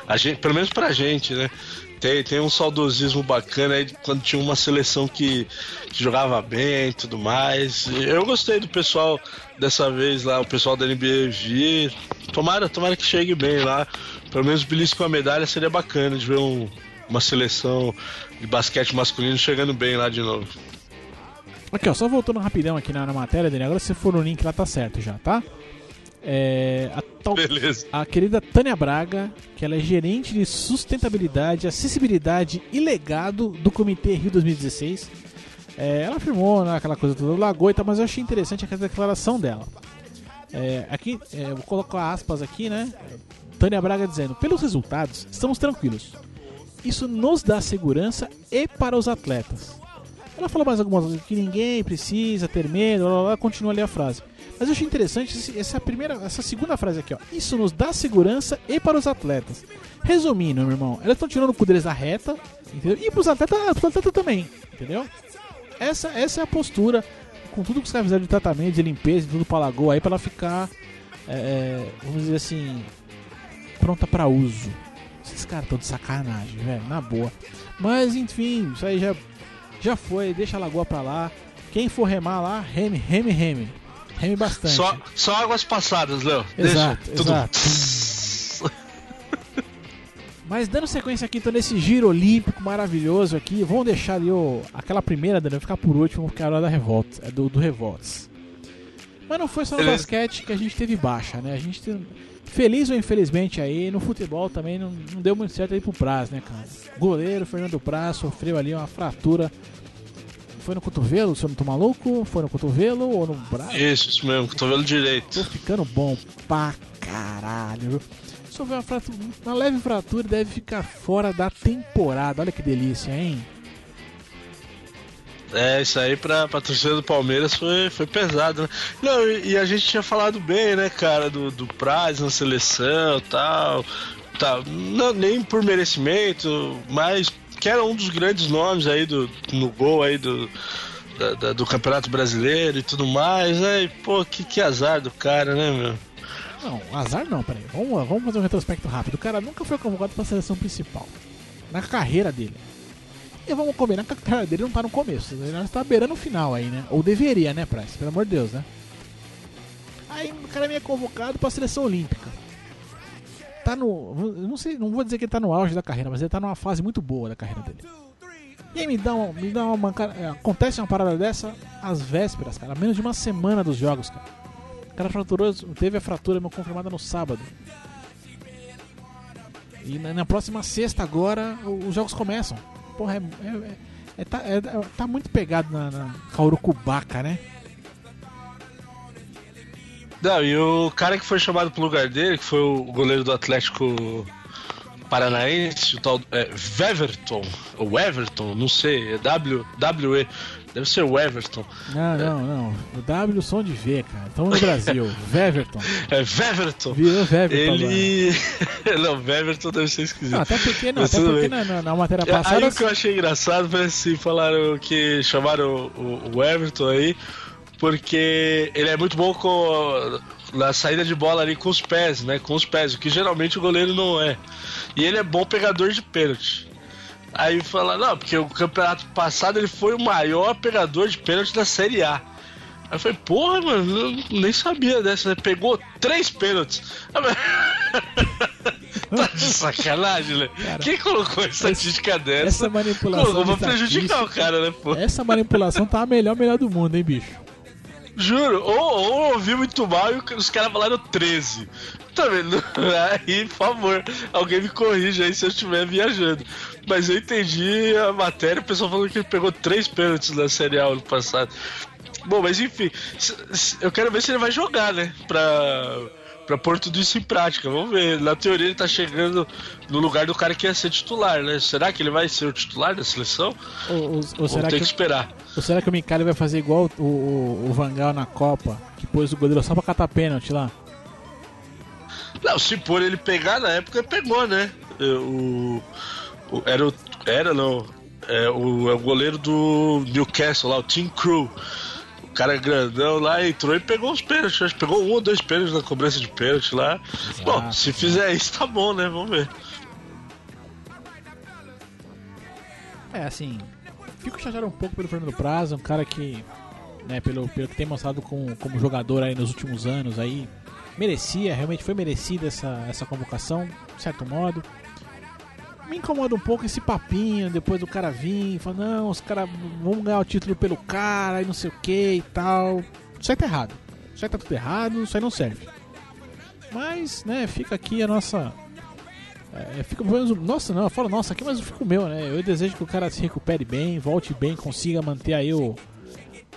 a gente, pelo menos pra gente, né? Tem, tem um saudosismo bacana aí quando tinha uma seleção que, que jogava bem e tudo mais. Eu gostei do pessoal dessa vez lá, o pessoal da NBA vir. Tomara, tomara que chegue bem lá. Pelo menos belisco com a medalha seria bacana de ver um, uma seleção de basquete masculino chegando bem lá de novo. Aqui, ó, só voltando rapidão aqui na, na matéria dele, agora se for o link lá tá certo já, tá? É, a, tal, Beleza. a querida Tânia Braga, que ela é gerente de sustentabilidade, acessibilidade e legado do Comitê Rio 2016. É, ela afirmou né, aquela coisa toda do Lagoita, mas eu achei interessante aquela declaração dela. É, aqui, é, vou colocar aspas aqui, né? Tânia Braga dizendo: Pelos resultados, estamos tranquilos. Isso nos dá segurança e para os atletas. Ela falou mais algumas coisas que ninguém precisa ter medo, blá, blá, blá, continua ali a frase. Mas eu achei interessante essa primeira, essa segunda frase aqui, ó. Isso nos dá segurança e para os atletas. Resumindo, meu irmão, elas estão tirando o cu deles da reta, entendeu? E para os atletas, pros atletas também, entendeu? Essa, essa é a postura, com tudo que os caras fizeram de tratamento, de limpeza, de tudo para lagoa aí, para ela ficar, é, é, vamos dizer assim, pronta para uso. Esses caras estão de sacanagem, velho, na boa. Mas enfim, isso aí já, já foi, deixa a lagoa pra lá. Quem for remar lá, reme, reme, reme. Reme bastante. Só, só águas passadas, Léo. Exato, deixa, exato. Mas dando sequência aqui, então, nesse giro olímpico maravilhoso aqui, vamos deixar ali o, aquela primeira, Daniel, ficar por último, porque é a hora da revolta, é do, do Revolts. Mas não foi só no basquete que a gente teve baixa, né? A gente teve feliz ou infelizmente aí, no futebol também não, não deu muito certo aí pro Praz, né, cara? Goleiro Fernando Praz sofreu ali uma fratura. Foi no cotovelo, se eu não tô maluco? Foi no cotovelo ou no braço? Isso, isso mesmo, cotovelo direito. Tô ficando bom pra caralho, viu? Sofreu uma, fratura, uma leve fratura e deve ficar fora da temporada. Olha que delícia, hein? É, isso aí pra, pra torcida do Palmeiras foi, foi pesado, né? Não, e, e a gente tinha falado bem, né, cara, do, do Praz na seleção tal. tal. Não, nem por merecimento, mas que era um dos grandes nomes aí do, no gol aí do, da, da, do Campeonato Brasileiro e tudo mais, né? E, pô, que, que azar do cara, né, meu? Não, azar não, peraí. Vamos, vamos fazer um retrospecto rápido. O cara nunca foi convocado pra seleção principal. Na carreira dele. E vamos combinar que a carreira dele não tá no começo. Ele está beirando o final aí, né? Ou deveria, né, Price? Pelo amor de Deus, né? Aí o cara é convocado pra seleção olímpica. Tá no. Não sei, não vou dizer que ele tá no auge da carreira, mas ele tá numa fase muito boa da carreira dele. E aí me dá uma. Me dá uma acontece uma parada dessa às vésperas, cara. Menos de uma semana dos jogos, cara. O cara fraturou, teve a fratura confirmada no sábado. E na, na próxima sexta agora os jogos começam. Porra, é, é, é, tá, é, tá, muito pegado na, na né? Não, e o cara que foi chamado pro lugar dele, que foi o goleiro do Atlético Paranaense, o tal é, Weverton, ou Everton, não sei, é W, W-E, deve ser o Everton. Não, não, não, o W som de V, cara, estamos no Brasil, Weverton. É Weverton. Virou Weverton Ele... não, Weverton deve ser esquisito. Não, até porque, não, até porque na, na, na, matéria passada... Aí o que eu achei engraçado foi assim, falaram que chamaram o, o Everton aí, porque ele é muito bom com na saída de bola ali com os pés, né? Com os pés, o que geralmente o goleiro não é. E ele é bom pegador de pênalti. Aí fala, não, porque o campeonato passado ele foi o maior pegador de pênalti da Série A. Aí eu falei, porra, mano, eu nem sabia dessa, né? Pegou três pênaltis. tá de sacanagem, né? Cara, Quem colocou essa estatística dessa? Essa manipulação. Colocou pra prejudicar o cara, né, pô? Essa manipulação tá a melhor, melhor do mundo, hein, bicho? Juro, ou, ou ouvi muito mal e os caras falaram 13. Tá vendo? Aí, por favor, alguém me corrija aí se eu estiver viajando. Mas eu entendi a matéria, o pessoal falou que ele pegou três pênaltis na Série A ano passado. Bom, mas enfim, eu quero ver se ele vai jogar, né? Pra pra pôr tudo isso em prática. Vamos ver. Na teoria ele tá chegando no lugar do cara que ia ser titular, né? Será que ele vai ser o titular da seleção? Ou, ou, ou será que, que, esperar? Ou será que o Micali vai fazer igual o, o, o Vangal na Copa, que pôs o goleiro só pra catar pênalti lá? Não, se por ele pegar na época, pegou, né? O, o era o. Era não. É o, é o goleiro do Newcastle lá, o Team Crew cara grandão lá entrou e pegou os pênaltis. Pegou um ou dois pênaltis na cobrança de pênalti lá. Exato. Bom, se fizer isso, tá bom, né? Vamos ver. É, assim. Fico chateado um pouco pelo Fernando Prazo, um cara que, né, pelo, pelo que tem mostrado como, como jogador aí nos últimos anos aí, merecia, realmente foi merecida essa, essa convocação, de certo modo me incomoda um pouco esse papinho depois do cara vir falar, não, os caras vão ganhar o título pelo cara e não sei o que e tal. Isso aí tá errado. Isso aí tá tudo errado, isso aí não serve. Mas, né, fica aqui a nossa. É, fica, nossa, não, eu falo nossa aqui, mas eu fico meu, né? Eu desejo que o cara se recupere bem, volte bem, consiga manter aí o,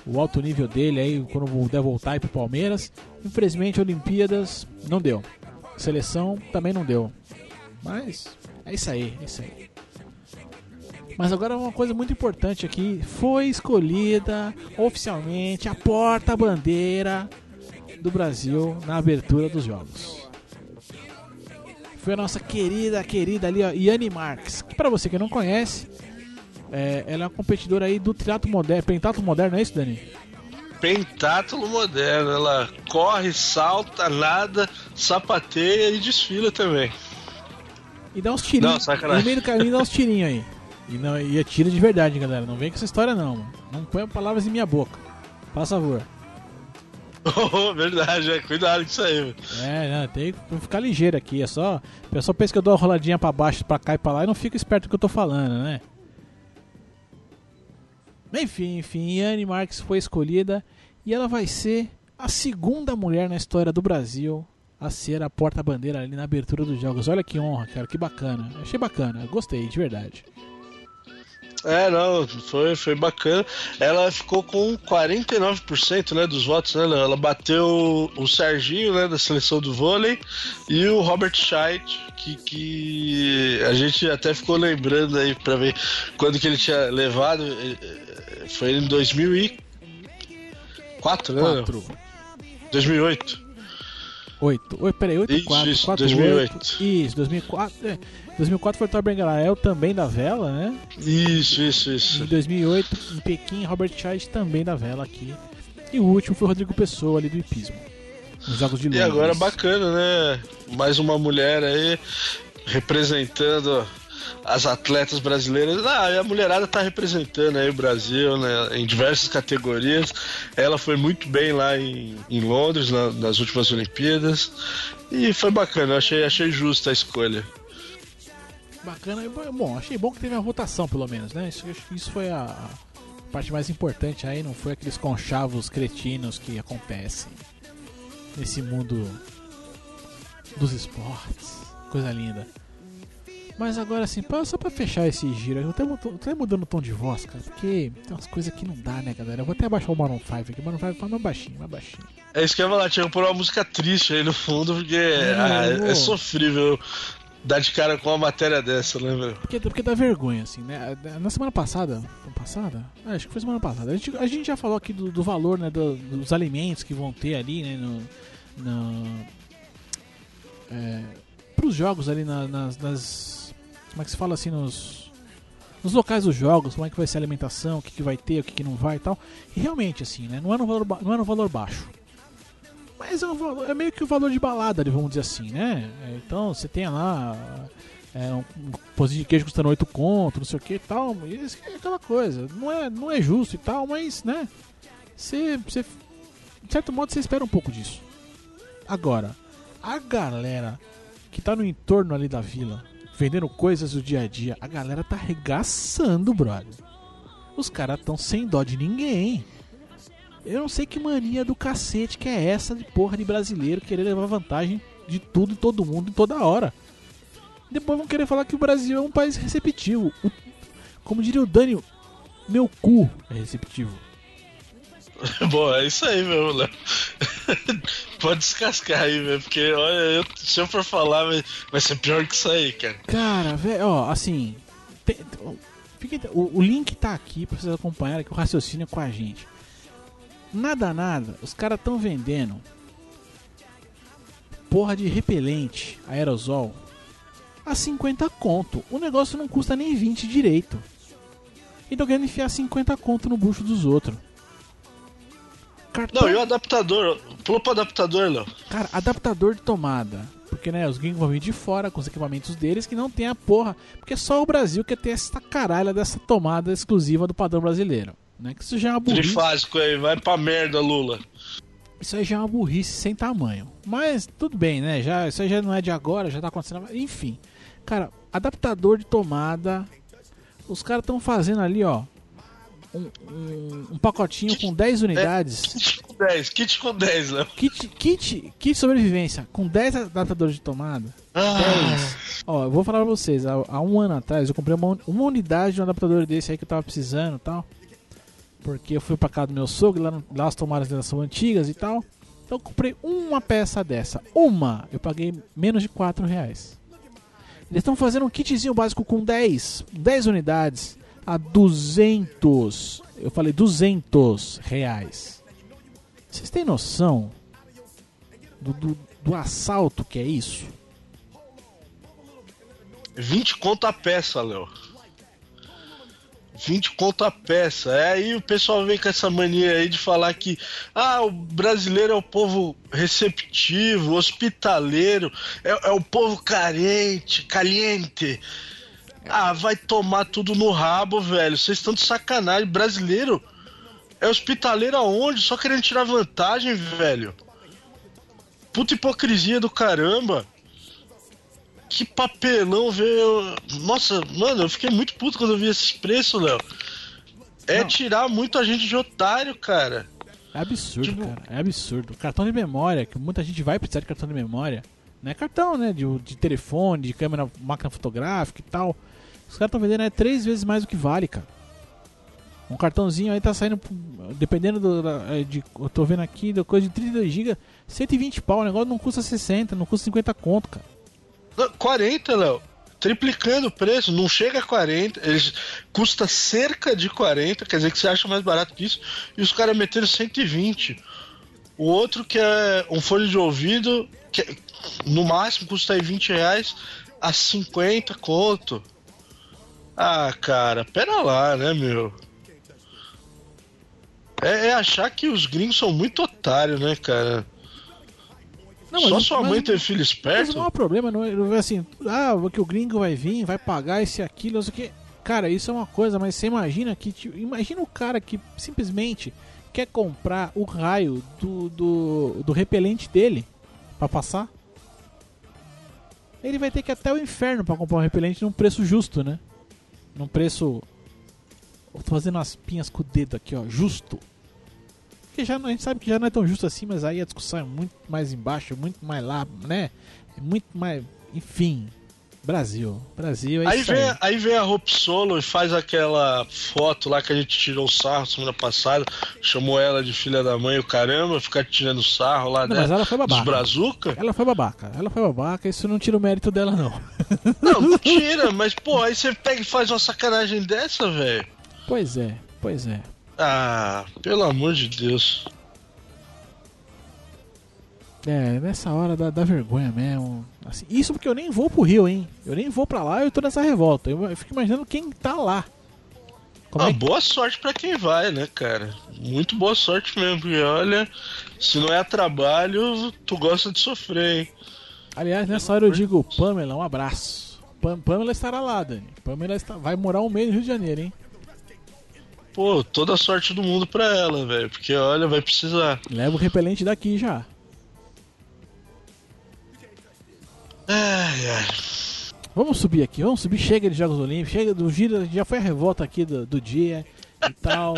o alto nível dele aí quando puder voltar aí pro Palmeiras. Infelizmente, Olimpíadas não deu. Seleção também não deu. Mas é isso aí, é isso aí. Mas agora uma coisa muito importante aqui, foi escolhida oficialmente a porta-bandeira do Brasil na abertura dos jogos. Foi a nossa querida, querida ali, ó, Yane Marques. Que pra você que não conhece, é, ela é uma competidora aí do triatlo moderno, pentatlo moderno, é isso, Dani? Pentátulo moderno, ela corre, salta, nada, sapateia e desfila também. E dá uns tirinhos. No meio do caminho dá uns tirinhos aí. E, não, e atira de verdade, galera. Não vem com essa história não. Não põe palavras em minha boca. Faz favor. Oh, verdade, é. Cuidado com isso aí, mano. É, não, tem que ficar ligeiro aqui. É só. O pessoal pensa que eu dou uma roladinha pra baixo, pra cá e pra lá e não fica esperto do que eu tô falando, né? Enfim, enfim, Yane Marques foi escolhida e ela vai ser a segunda mulher na história do Brasil a ser a porta-bandeira ali na abertura dos jogos. Olha que honra, cara, que bacana. Achei bacana, gostei, de verdade. É, não, foi, foi bacana. Ela ficou com 49% né, dos votos, né? Ela bateu o Serginho, né, da seleção do vôlei, e o Robert Scheidt, que, que a gente até ficou lembrando aí pra ver quando que ele tinha levado. Foi em 2004, né? 4. 2008. 8. Oi, peraí, 8 Isso, 4, isso, 4 2008. 8. Isso, 2004. É, 2004 foi o Thor Garael, também da vela, né? Isso, isso, Em isso. 2008, em Pequim, Robert Scheid também da vela aqui. E o último foi o Rodrigo Pessoa ali do hipismo. Nos Jogos de E Londres. agora bacana, né? Mais uma mulher aí representando as atletas brasileiras. Ah, a mulherada tá representando aí o Brasil, né? Em diversas categorias. Ela foi muito bem lá em, em Londres, na- nas últimas Olimpíadas. E foi bacana, achei, achei justa a escolha. Bacana. bo- Bom, achei bom que teve uma votação, pelo menos, né? Isso, isso foi a parte mais importante aí, não foi aqueles conchavos cretinos que acontecem nesse mundo dos esportes. Coisa linda. Mas agora, assim, só pra fechar esse giro, eu tô, até mudando- tô até mudando o tom de voz, cara, porque tem umas coisas que não dá, né, galera? Eu vou até abaixar o Maroon 5 aqui. O Maroon 5 fala mais baixinho, mais baixinho. É isso que eu ia falar, tinha que pôr uma música triste aí no fundo, porque É, ah, é sofrível dar de cara com uma matéria dessa, né, meu? Porque, porque dá vergonha, assim, né? Na semana passada. Passada? Ah, acho que foi semana passada. A gente, a gente já falou aqui do, do valor, né? do- dos alimentos que vão ter ali, né? No. no é, pros jogos ali na- nas, nas. Como é que se fala assim? Nos. Nos locais dos jogos, como é que vai ser a alimentação, o que, que vai ter, o que, que não vai e tal. E realmente, assim, né? Não é no valor, ba- não é no valor baixo. Mas é, um valor- é meio que o valor de balada, vamos dizer assim, né? É, Então você tem lá é, um, um de queijo custando 8 conto, não sei o que e tal. e isso é aquela coisa. Não é, não é justo e tal, mas, né? Você, você, de certo modo, você espera um pouco disso. Agora, a galera que tá no entorno ali da vila, vendendo coisas do dia a dia, a galera tá arregaçando, brother. Os caras tão sem dó de ninguém. Eu não sei que mania do cacete que é essa de porra de brasileiro querer levar vantagem de tudo e todo mundo em toda hora. Depois vão querer falar que o Brasil é um país receptivo. O- como diria o Dani, meu cu é receptivo. Bom, é isso aí mesmo, Léo. Pode descascar aí, velho, porque olha, eu- se eu for falar, vai, vai ser pior que isso aí, cara. Cara, velho, ó, assim. tem- o, o link tá aqui pra vocês acompanharem que o raciocínio é com a gente. Nada, nada, os caras tão vendendo porra de repelente, aerosol, a 50 conto. O negócio não custa nem 20 direito. E tô querendo enfiar 50 conto no bucho dos outros. Cartão Não, e o adaptador? Pulou pro adaptador, Léo. Cara, adaptador de tomada. Porque, né, os gringos vão vir de fora com os equipamentos deles que não tem a porra. Porque só o Brasil quer ter essa caralha dessa tomada exclusiva do padrão brasileiro. Né? Que isso já é uma burrice. Trifásico aí, vai pra merda, Lula. Isso aí já é uma burrice sem tamanho. Mas tudo bem, né? Já, isso aí já não é de agora, já tá acontecendo. Enfim. Cara, adaptador de tomada. Os caras estão fazendo ali, ó. Um, um- um pacotinho com 10 unidades. Kit com 10, kit com 10, Léo. Kit, kit, kit sobrevivência com 10 adaptadores de tomada. Ah, 10. Ó, eu vou falar pra vocês, há, há um ano atrás eu comprei uma, uma unidade de um adaptador desse aí que eu tava precisando e tal. Porque eu fui pra casa do meu sogro, lá, lá as tomadas delas são antigas e tal. Então eu comprei uma peça dessa. Uma! Eu paguei menos de 4 reais. Eles estão fazendo um kitzinho básico com 10, 10 unidades a 200. Eu falei 200 reais. Vocês têm noção do, do, do assalto que é isso? 20 conto a peça, Léo. 20 conto a peça. É aí o pessoal vem com essa mania aí de falar que ah, o brasileiro é o povo receptivo, hospitaleiro, é, é o povo carente, caliente. Ah, vai tomar tudo no rabo, velho. Vocês estão de sacanagem. Brasileiro é hospitaleiro aonde? Só querendo tirar vantagem, velho. Puta hipocrisia do caramba. Que papelão, velho. Nossa, mano, eu fiquei muito puto quando eu vi esse preço, Léo. É Não. tirar muito a gente de otário, cara. É absurdo, Tipo- cara. É absurdo. Cartão de memória, que muita gente vai precisar de cartão de memória. Não é cartão, né? De, de telefone, de câmera, máquina fotográfica e tal. Os caras estão vendendo é três vezes mais do que vale, cara. Um cartãozinho aí tá saindo, dependendo do. é, de, eu tô vendo aqui, da coisa de 32 GB, 120 pau. O negócio não custa 60, não custa 50 conto, cara. Não, 40, Léo. Triplicando o preço, não chega a 40, eles custa cerca de 40, quer dizer que você acha mais barato que isso, e os caras meteram 120. O outro que é um fone de ouvido, que é- no máximo custa aí 20 reais, a 50 conto. Ah, cara, pera lá, né, meu? É, é achar que os gringos são muito otários, né, cara? Não, Só mas- sua mas- mãe teve filho Mas esperto? não há problema, não é, não é assim, ah, que o gringo vai vir, vai pagar esse aquilo, não sei o que. Cara, isso é uma coisa, mas você imagina que. tipo, imagina o cara que simplesmente quer comprar o raio do, do, do repelente dele pra passar. Ele vai ter que ir até o inferno pra comprar um repelente num preço justo, né? Num preço. Eu tô fazendo umas pinhas com o dedo aqui, ó, justo. Porque já, a gente sabe que já não é tão justo assim, mas aí a discussão é muito mais embaixo, muito mais lá, né? É muito mais. Enfim. Brasil. Brasil é Aí isso vem, aí. a- aí vem a Hope Solo e faz aquela foto lá que a gente tirou o sarro semana passada, chamou ela de filha da mãe, o caramba, ficar tirando sarro lá, Não, né? mas ela foi Dos babaca. brazuca? Ela foi babaca. Ela foi babaca, isso não tira o mérito dela, não. Não, não tira, mas pô, aí você pega e faz uma sacanagem dessa, velho. Pois é, pois é. Ah, pelo amor de Deus. É, nessa hora dá, dá vergonha mesmo. Assim, isso porque eu nem vou pro Rio, hein? Eu nem vou pra lá, eu tô nessa revolta. Eu, eu fico imaginando quem tá lá. Como Ah, é boa sorte pra quem vai, né, cara? Muito boa sorte mesmo, porque olha, se não é trabalho, tu gosta de sofrer, hein? Aliás, nessa hora eu digo, Pamela, um abraço. Pam- Pamela estará lá, Dani. Pamela está... vai morar um mês no Rio de Janeiro, hein? Pô, toda a sorte do mundo pra ela, velho, porque olha, vai precisar. Leva o repelente daqui já. Ai, ai. Vamos subir aqui, vamos subir. Chega de Jogos Olímpicos, chega do giro, já foi a revolta aqui do, do dia e tal.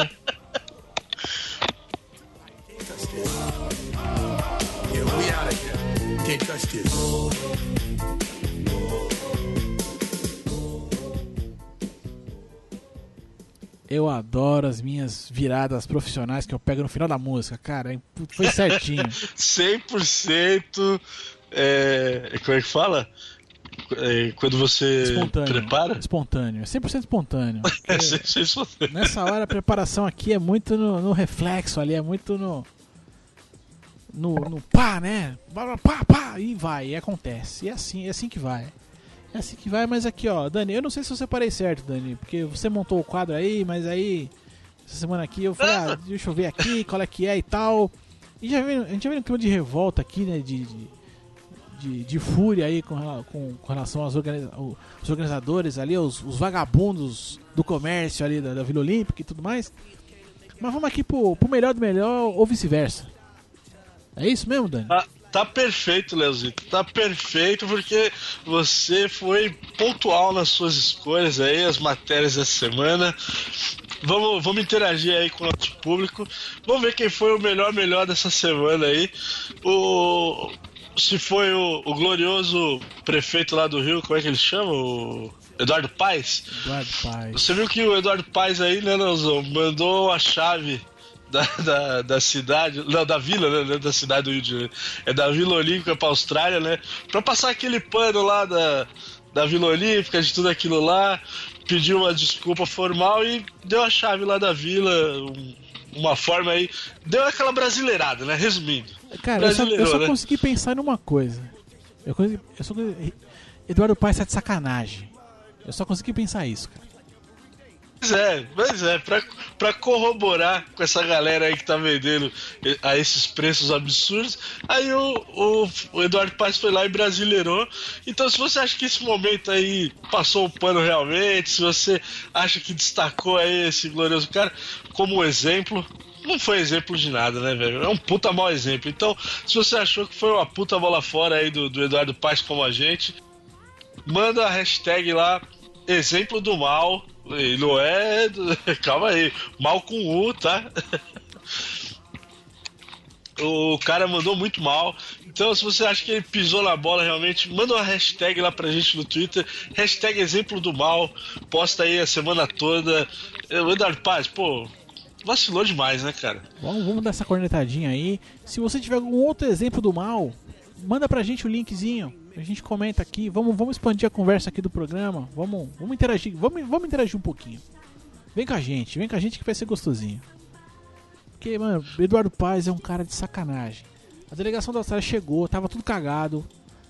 Eu adoro as minhas viradas profissionais que eu pego no final da música, cara. Foi certinho. 100% é, como é que fala? É, quando você Espontâneo. prepara? Espontâneo. É 100% espontâneo. É, sem- sem sofrer. Nessa hora a preparação aqui é muito no, no reflexo ali, é muito no. No, no pá, né? Pá, pá, pá, e vai, e acontece. E é assim, é assim que vai. É assim que vai, mas aqui, ó, Dani, eu não sei se eu separei certo, Dani, porque você montou o quadro aí, mas aí, essa semana aqui eu falei, ah, deixa eu ver aqui qual é que é e tal. E já vem, a gente já vem um clima de revolta aqui, né? De, de, de, de fúria aí com, com, com relação aos organiza- os organizadores ali, os, os vagabundos do comércio ali da, da Vila Olímpica e tudo mais. Mas vamos aqui pro, pro melhor do melhor ou vice-versa. É isso mesmo, Dani? Tá, tá perfeito, Leozito. Tá perfeito porque você foi pontual nas suas escolhas aí, as matérias dessa semana. Vamos, vamos interagir aí com o nosso público. Vamos ver quem foi o melhor melhor dessa semana aí. O se foi o, o glorioso prefeito lá do Rio, como é que ele chama? O Eduardo Paes? Eduardo Paz. Você viu que o Eduardo Paes aí, né, Leozão, mandou a chave da, da, da cidade, não, da vila, né, não é da cidade do Rio de Janeiro, é da Vila Olímpica pra Austrália, né, pra passar aquele pano lá da, da Vila Olímpica, de tudo aquilo lá, pediu uma desculpa formal e deu a chave lá da vila, um- uma forma aí, deu aquela brasileirada, né, resumindo. Cara, eu só, eu só né? consegui pensar numa coisa. Eu, consegui, eu só Eduardo Paes tá de sacanagem. Eu só consegui pensar isso, cara. Pois é, pois é, pra, pra corroborar com essa galera aí que tá vendendo a esses preços absurdos, aí o, o, o Eduardo Paes foi lá e brasileirou. Então, se você acha que esse momento aí passou o pano realmente, se você acha que destacou aí esse glorioso cara como exemplo, não foi exemplo de nada, né, velho? É um puta mau exemplo. Então, se você achou que foi uma puta bola fora aí do, do Eduardo Paes como a gente, manda a hashtag lá, exemplo do mal. E não é. Calma aí, mal com U, tá? O cara mandou muito mal. Então, se você acha que ele pisou na bola realmente, manda uma hashtag lá pra gente no Twitter. Hashtag exemplo do mal. Posta aí a semana toda. Eduardo Paz, pô, vacilou demais, né, cara? Vamos, dar essa cornetadinha aí. Se você tiver algum outro exemplo do mal, manda pra gente o linkzinho. A gente comenta aqui. Vamos, vamos expandir a conversa aqui do programa. Vamos, vamos interagir. Vamos, vamos interagir um pouquinho. Vem com a gente, vem com a gente que vai ser gostosinho. Porque, mano, Eduardo Paz é um cara de sacanagem. A delegação da Austrália chegou, tava tudo cagado.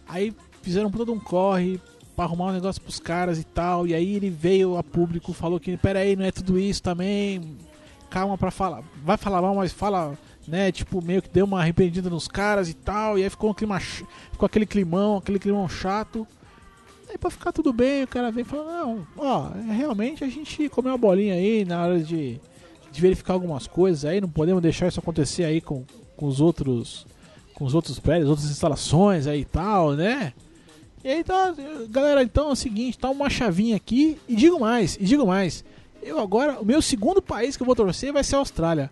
Aí fizeram todo um corre pra arrumar um negócio pros caras e tal. E aí ele veio a público, falou que, pera aí, não é tudo isso também. Calma pra falar. Vai falar mal, mas fala, né? Tipo, meio que deu uma arrependida nos caras e tal. E aí ficou um clima. Ficou aquele climão, aquele climão chato. Aí pra ficar tudo bem, o cara vem e fala, não, ó, realmente a gente comeu uma bolinha aí na hora de, de verificar algumas coisas aí, não podemos deixar isso acontecer aí com, com os outros. Com os outros prédios, outras instalações aí e tal, né? E aí tá, galera, então é o seguinte, tá uma chavinha aqui, e digo mais, e digo mais. Eu agora, o meu segundo país que eu vou torcer vai ser a Austrália.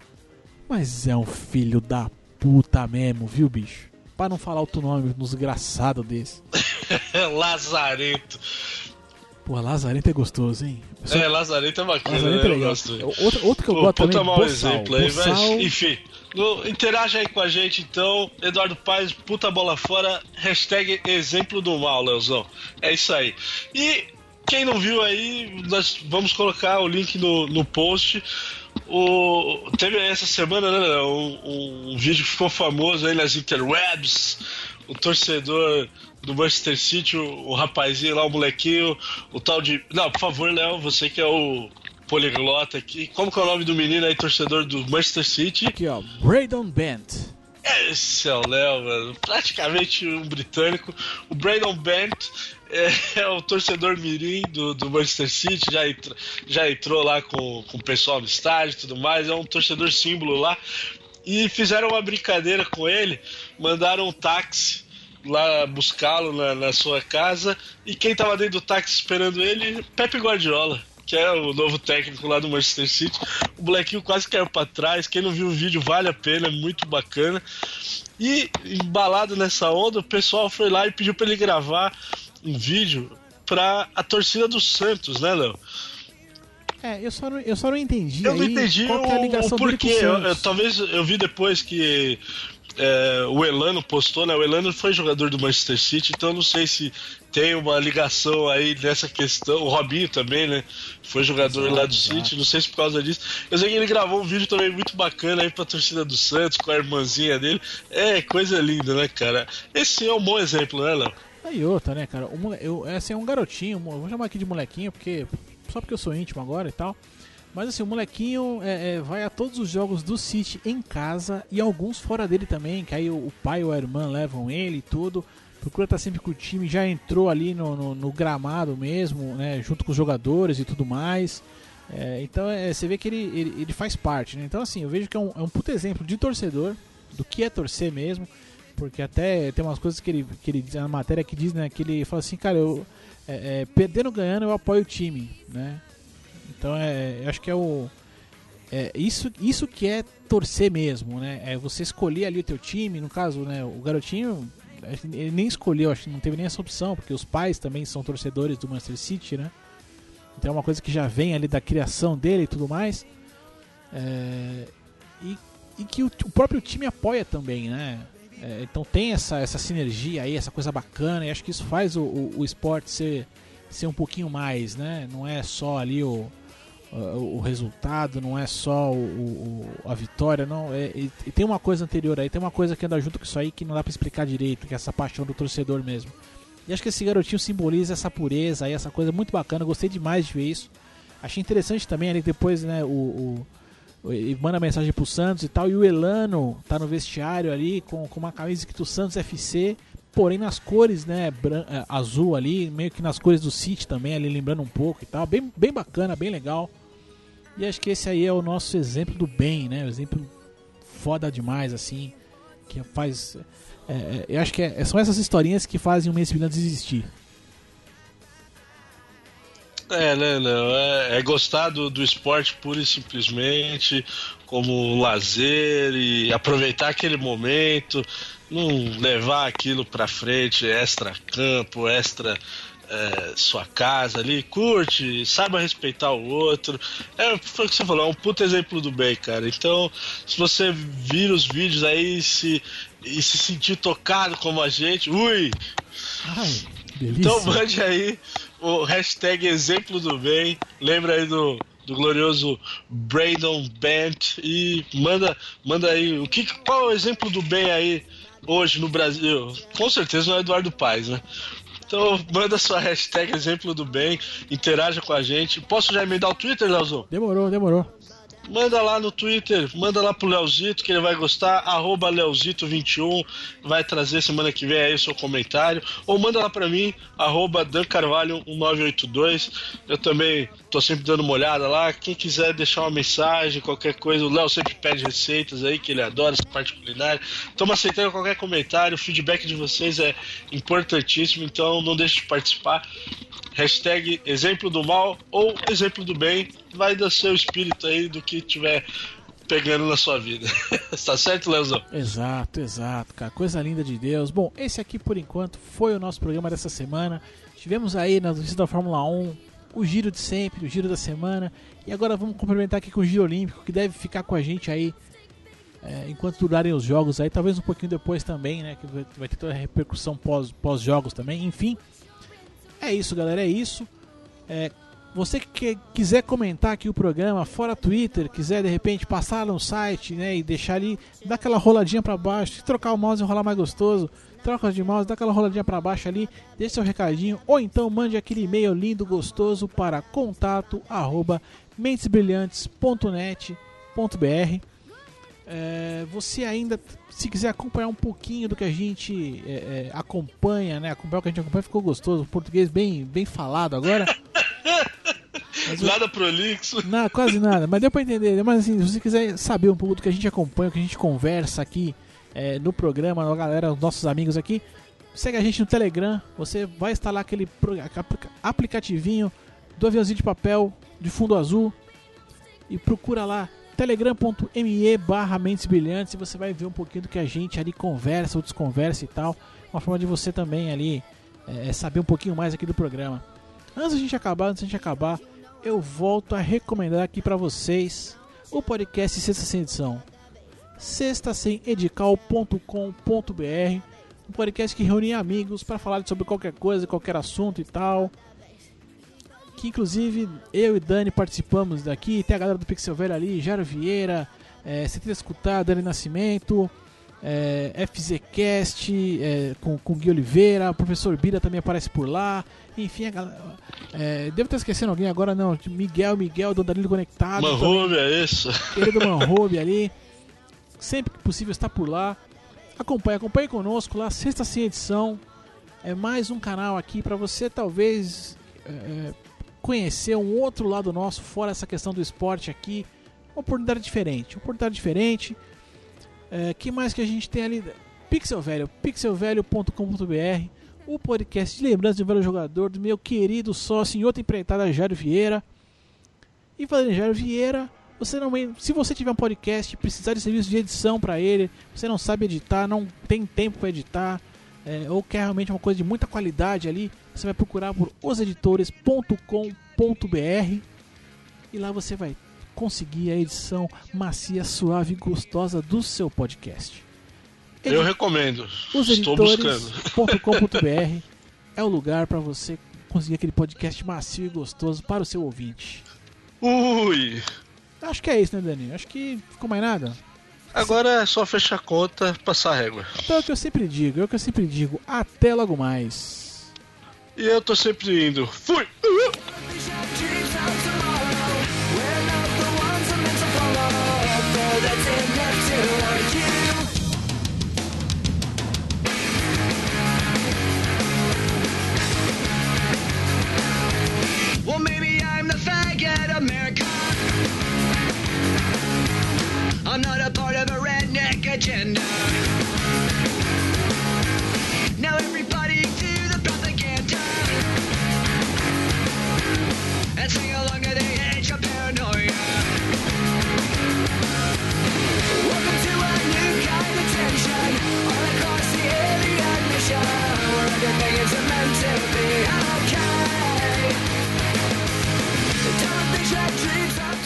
Mas é um filho da puta mesmo, viu, bicho? Pra não falar outro nome, um desgraçado desse. Lazarento. Pô, Lazarento é gostoso, hein? Pessoal, é, Lazarento é bacana, Lazarento é né? legal. Eu gosto. Outro, outro que eu Pô, gosto puta também, mau Boçal. exemplo aí, Boçal, mas enfim. No, interaja aí com a gente então, Eduardo Paz, puta bola fora, hashtag exemplo do mal, Leozão. É isso aí. E quem não viu aí, nós vamos colocar o link no, no post. O, teve essa semana né, um, um vídeo que ficou famoso aí nas interwebs. O torcedor do Manchester City, o, o rapazinho lá, o molequinho, o tal de. Não, por favor, Léo, você que é o poliglota aqui. Como que é o nome do menino aí, torcedor do Manchester City? Aqui, ó. Braydon Bent. Esse é o Léo, mano. Praticamente um britânico. O Braydon Bent é, é o torcedor mirim do, do Manchester City, já, entrou, já entrou lá com, com o pessoal no estádio e tudo mais. É um torcedor símbolo lá. E fizeram uma brincadeira com ele, mandaram um táxi lá buscá-lo na, na sua casa. E quem tava dentro do táxi esperando ele? Pepe Guardiola que é o novo técnico lá do Manchester City. O molequinho quase caiu para trás. Quem não viu o vídeo vale a pena, é muito bacana. E embalado nessa onda, o pessoal foi lá e pediu para ele gravar um vídeo para a torcida do Santos, né, Léo? É, eu só não, eu só não entendi. Eu não entendi qual que é a o, ligação o porquê. o Eu- eu- talvez eu vi depois que é, o Elano postou, né? O Elano foi jogador do Manchester City, então eu não sei se tem uma ligação aí nessa questão. O Robinho também, né? Foi jogador Exato, lá do. City, não sei se por causa disso. Eu sei que ele gravou um vídeo também muito bacana aí pra torcida do Santos, com a irmãzinha dele. É, coisa linda, né, cara? Esse é um bom exemplo, né, Léo? Aí outra, né, cara? O eu, esse é um garotinho, vou chamar aqui de molequinho, porque. Só porque eu sou íntimo agora e tal. Mas assim, o molequinho é, é, vai a todos os jogos do City em casa e alguns fora dele também, que aí o, o pai ou a irmã levam ele e tudo. Procura estar sempre com o time, já entrou ali no, no, no gramado mesmo, né? Junto com os jogadores e tudo mais. É, então é, você vê que ele, ele, ele faz parte, né? Então assim, eu vejo que é um, é um puto exemplo de torcedor, do que é torcer mesmo. Porque até tem umas coisas que ele, que ele diz na matéria que diz, né? Que ele fala assim, cara, eu é, é, perdendo ganhando eu apoio o time, né? Então é, eu acho que é o é isso, isso que é torcer mesmo, né? É você escolher ali o teu time, no caso, né? O garotinho ele nem escolheu, acho que não teve nem essa opção, porque os pais também são torcedores do Manchester City, né? Então é uma coisa que já vem ali da criação dele e tudo mais. É, e, e que o, o próprio time apoia também, né? É, então tem essa, essa sinergia aí, essa coisa bacana, e acho que isso faz o, o, o esporte ser, ser um pouquinho mais, né? Não é só ali o, o, o resultado, não é só o, a vitória, não. É, e, e tem uma coisa anterior aí, tem uma coisa que anda junto com isso aí que não dá pra explicar direito, que é essa paixão do torcedor mesmo. E acho que esse garotinho simboliza essa pureza aí, essa coisa muito bacana, gostei demais de ver isso. Achei interessante também ali depois, né, o, ele manda mensagem pro Santos e tal, e o Elano tá no vestiário ali com, com uma camisa escrito Santos FC, porém nas cores, né, eh, azul ali, meio que nas cores do City também, ali lembrando um pouco e tal, bem, bem bacana, bem legal. E acho que esse aí é o nosso exemplo do bem, né, o exemplo foda demais, assim, que faz... é, eu acho que é- são essas historinhas que fazem o Messi Brilhante existir. É, né, não. É, é gostar do, do esporte pura e simplesmente, como lazer e aproveitar aquele momento, não levar aquilo pra frente, extra campo, extra é, sua casa ali, curte, saiba respeitar o outro. É, foi o que você falou, é um puto exemplo do bem, cara. Então, se você vir os vídeos aí se, e se sentir tocado como a gente, ui! Ai, delícia. Então mande aí o hashtag exemplo do bem. Lembra aí do, do glorioso Brandon Bent e manda, manda aí o que, qual é o exemplo do bem aí hoje no Brasil. Com certeza não é Eduardo Paes, né? Então manda sua hashtag exemplo do bem, interaja com a gente. Posso já emendar o Twitter, Leozão? Demorou, demorou. Manda lá no Twitter, manda lá pro Leozito que ele vai gostar, arroba Leozito21, vai trazer semana que vem aí o seu comentário, ou manda lá pra mim, arroba Dan Carvalho 1982, eu também tô sempre dando uma olhada lá, quem quiser deixar uma mensagem, qualquer coisa, o Léo sempre pede receitas aí, que ele adora essa parte culinária, estamos aceitando qualquer comentário, o feedback de vocês é importantíssimo, então não deixe de participar, hashtag exemplo do mal ou exemplo do bem, vai do seu espírito aí do que tiver pegando na sua vida. tá certo, Leozão? Exato, exato, cara. Coisa linda de Deus. Bom, esse aqui por enquanto foi o nosso programa dessa semana. Tivemos aí na notícia da Fórmula 1 o giro de sempre, o giro da semana. E agora vamos complementar aqui com o giro olímpico, que deve ficar com a gente aí é, enquanto durarem os jogos aí, talvez um pouquinho depois também, né? Que vai, ter toda a repercussão pós- pós-jogos também. Enfim, é isso, galera, é isso. É, você que quiser comentar aqui o programa fora Twitter, quiser de repente passar no site, né, e deixar ali, dar aquela roladinha pra baixo, trocar o mouse e rolar mais gostoso, troca de mouse, dá aquela roladinha pra baixo ali, deixe seu recadinho, ou então mande aquele e-mail lindo, gostoso para contato arroba mentesbrilhantes.net.br. É, você ainda, se quiser acompanhar um pouquinho do que a gente é, é, acompanha, né? Acompanhar o que a gente acompanha, ficou gostoso. Português bem, bem falado agora. Mas eu- Nada prolixo. não, quase nada, mas deu pra entender. Mas assim, se você quiser saber um pouco do que a gente acompanha, o que a gente conversa aqui é, no programa, a galera, os nossos amigos aqui, segue a gente no Telegram. Você vai instalar aquele aplicativinho do aviãozinho de papel de fundo azul e procura lá telegram.me barra mentes brilhantes e você vai ver um pouquinho do que a gente ali conversa ou desconversa e tal. Uma forma de você também ali é, saber um pouquinho mais aqui do programa. Antes da gente acabar, antes da gente acabar, eu volto a recomendar aqui pra vocês o podcast Sexta Sem Edição. sextasemedical.com.br Um podcast que reúne amigos para falar sobre qualquer coisa, qualquer assunto e tal. Que inclusive eu e Dani participamos daqui. Tem a galera do Pixel Velho ali, Jairo Vieira, é, Você Tem Escutar, Dani Nascimento, é, FZCast é, com, com Gui Oliveira, o professor Bira também aparece por lá. Enfim, a galera. É, devo estar esquecendo alguém agora, não. Miguel, Miguel, do Danilo Conectado. Manhome, é isso. querido Manrobe ali. Sempre que possível está por lá. Acompanhe, acompanhe conosco lá, sexta sem edição. É mais um canal aqui para você talvez é, conhecer um outro lado nosso, fora essa questão do esporte aqui. Uma oportunidade diferente, uma oportunidade diferente. É, que mais que a gente tem ali? Pixel Velho, pixelvelho.com.br, o podcast de lembrança de um velho jogador, do meu querido sócio em outra empreitada, Jairo Vieira. E falando em Jairo Vieira, você não, se você tiver um podcast, precisar de serviço de edição para ele, você não sabe editar, não tem tempo para editar, é, ou quer realmente uma coisa de muita qualidade ali, você vai procurar por oseditores.com.br e lá você vai conseguir a edição macia, suave e gostosa do seu podcast. Eu recomendo. Os Estou buscando. editores.com.br é o lugar para você conseguir aquele podcast macio e gostoso para o seu ouvinte. Ui! Acho que é isso, né, Dani? Acho que ficou mais nada. Agora é só fechar a conta, passar a régua. Então é o que eu sempre digo, é o que eu sempre digo. Até logo mais. E eu tô sempre indo. Fui! Well, I'm the faggot America. I'm not a part of a redneck agenda. things are meant to be okay. Don't think your dreams